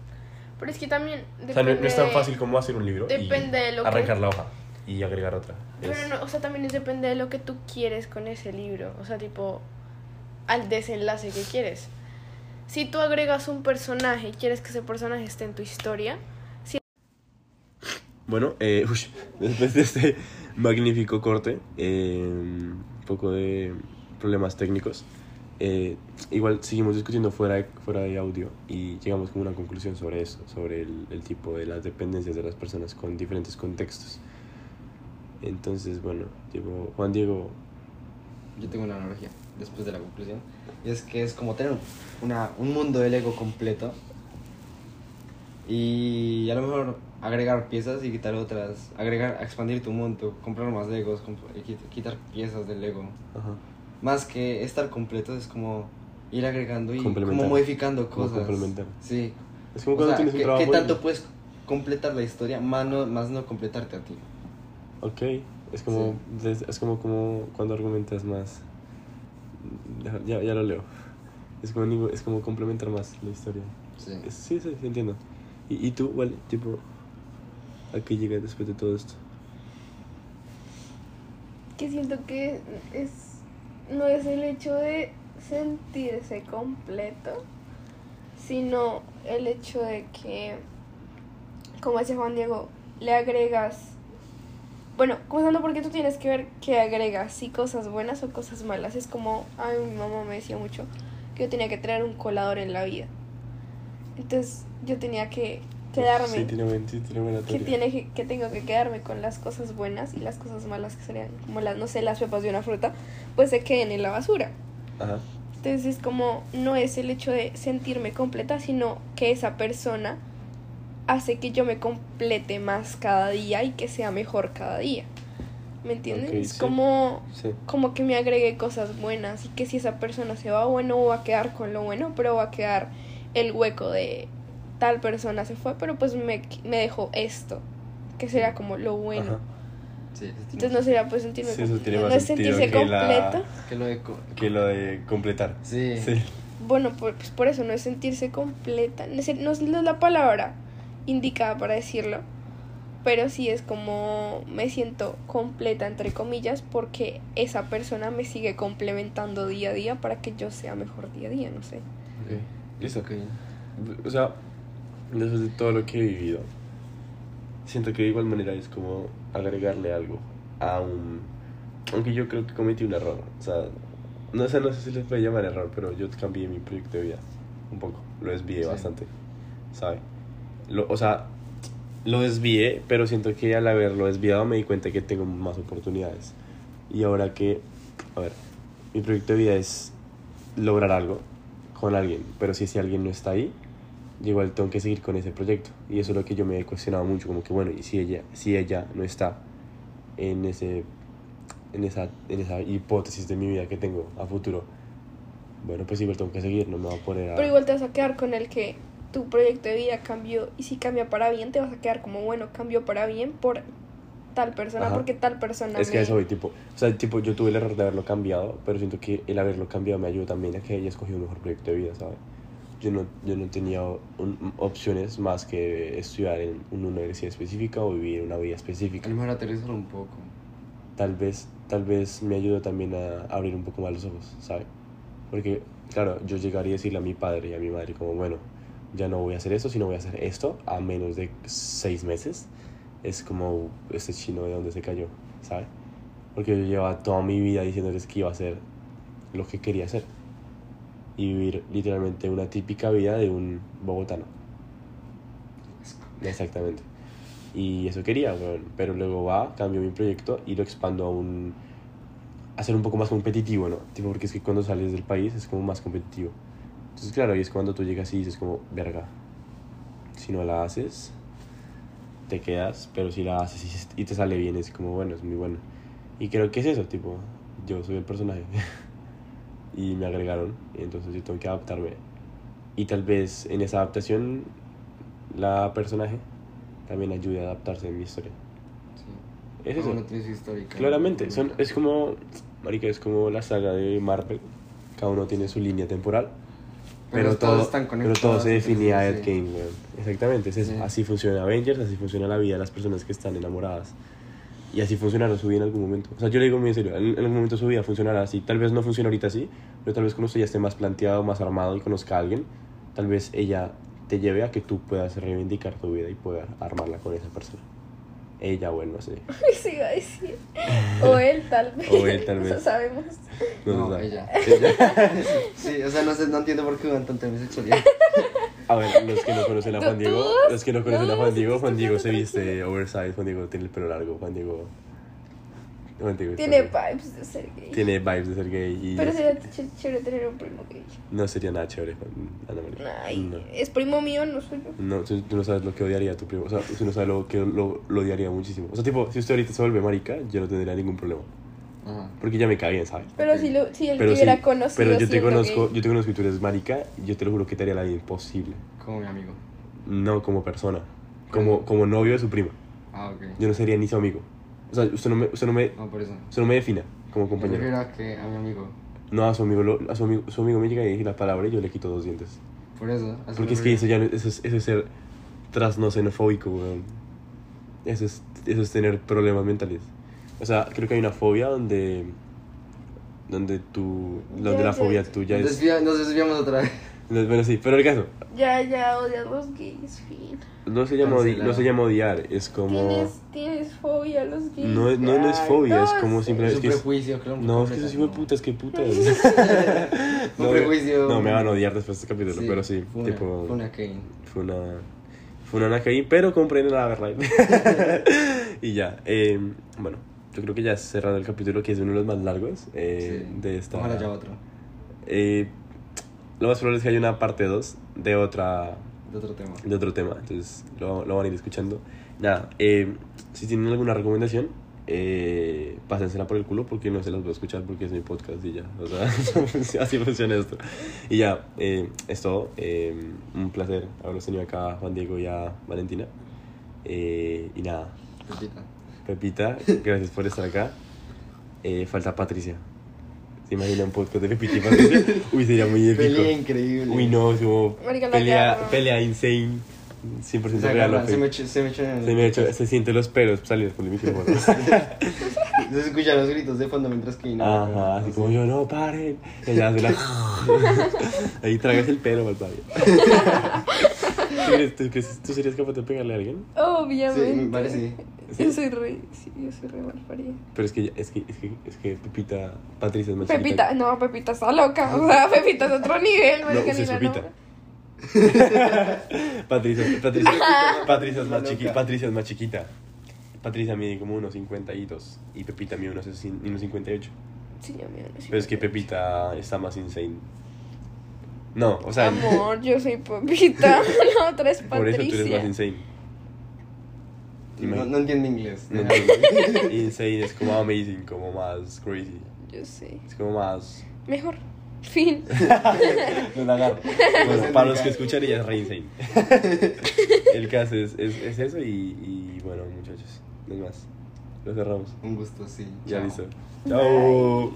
D: Pero es que también
B: O sea, no, no es tan fácil como hacer un libro
D: Depende de
B: y
D: lo que-
B: arrancar la hoja y agregar otra.
D: Pero
B: Es-
D: no, o sea, también es depende de lo que tú quieres con ese libro. O sea, tipo, al desenlace que quieres. Si tú agregas un personaje y quieres que ese personaje esté en tu historia,
B: Bueno, eh, ush, después de este magnífico corte, eh, un poco de problemas técnicos, eh, igual seguimos discutiendo fuera de, fuera de audio y llegamos como a una conclusión sobre eso, sobre el, el tipo de las dependencias de las personas con diferentes contextos. Entonces, bueno, tipo, Juan Diego,
A: Yo tengo una analogía después de la conclusión. Y es que es como tener una, un mundo del ego completo. Y a lo mejor agregar piezas y quitar otras. Agregar, expandir tu mundo, comprar más legos, comp- quitar piezas del Lego.
B: ajá,
A: Más que estar completo, es como ir agregando y como modificando
B: Como
A: cosas.
B: complementar.
A: Sí.
B: es como
A: O
B: cuando
A: sea,
B: tienes un
A: ¿qué,
B: trabajo.
A: qué
B: y-
A: tanto puedes completar la historia, más no, más no completarte a ti?
B: Ok, es como, des- es como, como cuando argumentas más. Ya, ya, lo leo. Es como, es como complementar más la historia.
A: Sí.
B: Es- sí, sí, sí, entiendo. ¿Y, y tú, vale, tipo, a qué llegas después de todo esto?
D: que siento que es no es el hecho de sentirse completo, sino el hecho de que, como decía Juan Diego, le agregas, bueno, comenzando porque tú tienes que ver qué agregas, si cosas buenas o cosas malas. Es como, a mí mi mamá me decía mucho que yo tenía que traer un colador en la vida. Entonces yo tenía que quedarme
B: Sí, tiene, buen, sí, tiene buena
D: que tiene que, que tengo que quedarme con las cosas buenas y las cosas malas que serían como las no sé las pepas de una fruta pues se queden en la basura
B: Ajá.
D: entonces es como no es el hecho de sentirme completa sino que esa persona hace que yo me complete más cada día y que sea mejor cada día ¿me entiendes?
B: Ok,
D: es
B: sí.
D: como
B: Sí.
D: como que me agregue cosas buenas y que si esa persona se va bueno va a quedar con lo bueno pero va a quedar el hueco de tal persona se fue pero pues me, me dejó esto que sería como lo bueno
B: Ajá.
A: Sí,
D: entonces no sería pues sentirme
B: Sí, eso tiene
D: completo,
B: más
D: no es
B: sentido
D: sentirse
B: que la-
A: Que lo de co-
B: Que lo de completar.
A: Sí.
B: Sí.
D: bueno, por, pues por eso no es sentirse completa, no es, no es la palabra indicada para decirlo, pero sí es como me siento completa, entre comillas, porque esa persona me sigue complementando día a día para que yo sea mejor día a día, no sé.
B: Ok, Listo.
A: Ok.
B: O sea, después de todo lo que he vivido, siento que de igual manera es como agregarle algo a un... Aunque yo creo que cometí un error. O sea, no sé, no sé si les puede llamar error, pero yo cambié mi proyecto de vida un poco. Lo desvié
A: Sí.
B: bastante, ¿sabes? Lo, o sea, lo desvié, pero siento que al haberlo desviado me di cuenta que tengo más oportunidades. Y ahora que, a ver, mi proyecto de vida es lograr algo con alguien, pero si ese alguien no está ahí, igual tengo que seguir con ese proyecto. Y eso es lo que yo me he cuestionado mucho, como que bueno, y si ella, si ella no está en ese en esa, en esa hipótesis de mi vida que tengo a futuro, bueno, pues igual tengo que seguir, no me voy a poner a...
D: Pero igual te vas a quedar con el que tu proyecto de vida cambió y si cambia para bien te vas a quedar como, bueno, cambió para bien por tal persona,
B: Ajá.
D: porque tal persona
B: Es que
D: me-
B: eso voy, tipo, o sea, tipo, yo tuve el error de haberlo cambiado, pero siento que el haberlo cambiado me ayudó también a que ella escogió un mejor proyecto de vida, ¿sabes? Yo no, yo no tenía un- opciones más que estudiar en una universidad específica o vivir una vida
A: A
B: específica.
A: lo mejor aterrizar un poco.
B: Tal vez, tal vez me ayudó también a abrir un poco más los ojos, ¿sabes? Porque, claro, yo llegaría a decirle a mi padre y a mi madre como, bueno, ya no voy a hacer esto, sino voy a hacer esto a menos de seis meses. Es como este chino de donde se cayó, ¿sabes? Porque yo llevaba toda mi vida diciéndoles que iba a hacer lo que quería hacer. Y vivir literalmente una típica vida de un bogotano. Exactamente. Y eso quería. Pero luego va, cambio mi proyecto y lo expando a un... a ser un poco más competitivo, ¿no? Tipo, porque es que cuando sales del país es como más competitivo. Entonces, claro, y es cuando tú llegas y dices como, verga, si no la haces, te quedas, pero si la haces y te sale bien, es como, bueno, es muy bueno. Y creo que es eso, tipo, yo soy el personaje. y me agregaron, y entonces yo tengo que adaptarme. Y tal vez en esa adaptación, la personaje también ayude a adaptarse en mi historia.
A: Sí.
B: Es eso.
A: su histórica.
B: Claramente, son, es como, marica, es como la saga de Marvel. Cada uno tiene su línea temporal. Pero,
A: Pero
B: todo,
A: están
B: pero todo se
A: sí,
B: a. Endgame, weón. Exactamente, es eso.
A: Sí.
B: Así funciona Avengers, así funciona la vida de las personas que están enamoradas. Y así funcionará su vida en algún momento. O sea, yo le digo muy en serio, en, en algún momento su vida funcionará así. Tal vez no funcione ahorita así, pero tal vez cuando usted ya esté más planteado, más armado y conozca a alguien, tal vez ella te lleve a que tú puedas reivindicar tu vida y puedas armarla con esa persona. Ella o él, no sé.
D: Se iba a decir. O él tal vez.
B: O él, tal
D: No
B: vez.
D: sabemos.
B: No,
A: No, ella.
B: Ella.
A: Sí, o sea, no, sé, no entiendo por qué van tanto en bisexualidad.
B: A ver, los que no conocen a Juan
D: ¿Tú-
B: Diego, los que no conocen a Juan Diego, Juan Diego se viste oversize, Juan Diego tiene el pelo largo, Juan Diego... Juan Diego
D: Tiene vibes de ser gay.
B: Tiene vibes de ser gay y
D: Pero sería ch- chévere tener un primo gay.
B: no sería nada chévere, Ana María.
D: Ay,
B: No.
D: es primo mío, no soy yo.
B: No, tú, tú no sabes lo que odiaría a tu primo. O sea, tú no sabes lo que lo, lo odiaría muchísimo. O sea, tipo, si usted ahorita se vuelve marica, yo no tendría ningún problema.
A: Ajá.
B: Porque ya me cae bien, ¿sabes?
D: Pero si, lo, si él
B: Pero,
D: te hubiera
B: sí,
D: conocido
B: pero yo te conozco, yo te conozco y tú eres marica, y yo te lo juro que te haría la vida imposible.
A: Como mi amigo.
B: No como persona, como, como novio de su prima.
A: Ah, ok.
B: Yo no sería ni su amigo. O sea, usted no me, usted no me,
A: No, por eso.
B: usted no me defina como compañero.
A: a que a mi amigo.
B: No, a su amigo, lo- a su amigo, su amigo me llega y dice la palabra y yo le quito dos dientes.
A: Por eso.
B: Porque es que eso ya no- eso es, eso es ser trasnocenofóbico, weón. Eso es, eso es tener problemas mentales. O sea, creo que hay una fobia donde donde tú donde
D: Ya,
B: la
D: ya,
B: fobia
D: ya.
B: tuya
A: Nos,
B: es
A: desvia- nos desviamos otra vez.
B: bueno sí pero el caso
D: Ya, ya odias los gays, fin.
B: no se llama no se llama odiar es como
D: ¿Tienes, tienes fobia a los gays.
B: No es- no, no es fobia, es como
D: sé.
B: simple-
A: Es
B: es
A: un
B: es-
A: prejuicio, claro.
B: no es que eso sí fue
A: no.
B: putas que putas
A: Un
B: no,
A: prejuicio.
B: no me van a odiar después de este capítulo
A: Sí,
B: pero sí
A: fue una-
B: tipo
A: Fue una Kane.
B: Fue una. Fue una Nakaí, pero comprenden la verdad. y ya. eh, bueno, yo creo que ya cerrando el capítulo, que es uno de los más largos eh,
A: Sí.
B: de esta.
A: Ojalá ya otro.
B: Eh, lo más probable es que haya una parte 2 de otra
A: De otro tema.
B: de otro tema, entonces lo, lo van a ir escuchando. Nada, eh, si tienen alguna recomendación, eh, pásensela por el culo porque no se las voy a escuchar porque es mi podcast y ya. O sea, así funciona esto. Y ya, eh, es todo. Eh, un placer haberlos tenido acá, a Juan Diego y a Valentina. Eh, y nada,
A: Pepita.
B: Gracias por estar acá. Eh, falta Patricia. ¿Se imagina un podcast de Pepita y Patricia? Uy, sería muy épico.
A: Pelea increíble.
B: Uy, no, es como pelea, pelea insane. 100%
A: Se,
B: real.
A: se, me echó, se me el-
B: Se me ha hecho, se siente los pelos salidos por el micrófono.
A: Se escuchan los gritos de fondo mientras que
B: Ajá, así como yo, no, paren. Y ella hace la... Ahí tragas el pelo, malparido. ¿Tú, tú, ¿Tú serías capaz de pegarle a alguien?
D: Obviamente.
A: Sí, me parece.
D: Yo soy re, sí, yo soy re malparida.
B: Pero es que, es que, es que, es que Pepita, Patricia es más
D: Pepita, no, Pepita está loca. O sea, Pepita es otro nivel,
B: No, es Pepita. Patricia, Patricia, Patricia, es más chiqui, Patricia es más chiquita. Patricia mide como unos 52 y Pepita mide unos, sesen- unos 58.
D: Sí, yo me no sé.
B: Pero es que Pepita está más insane. No, o sea,
D: Amor, yo soy Pepita. La otra es
B: por eso tú eres más
D: Patricia.
B: insane.
A: No, no entiendo inglés.
B: No entiendo. insane es como amazing, como más crazy.
D: Yo sé.
B: Es como más.
D: Mejor. Fin.
B: No la agarro. Bueno,
A: Pues
B: para los que escuchan, ella es re insane. El caso es, es, es eso y, y bueno, muchachos, no más. Lo cerramos.
A: Un gusto, sí.
B: Ya
A: Chao.
B: listo. Chao.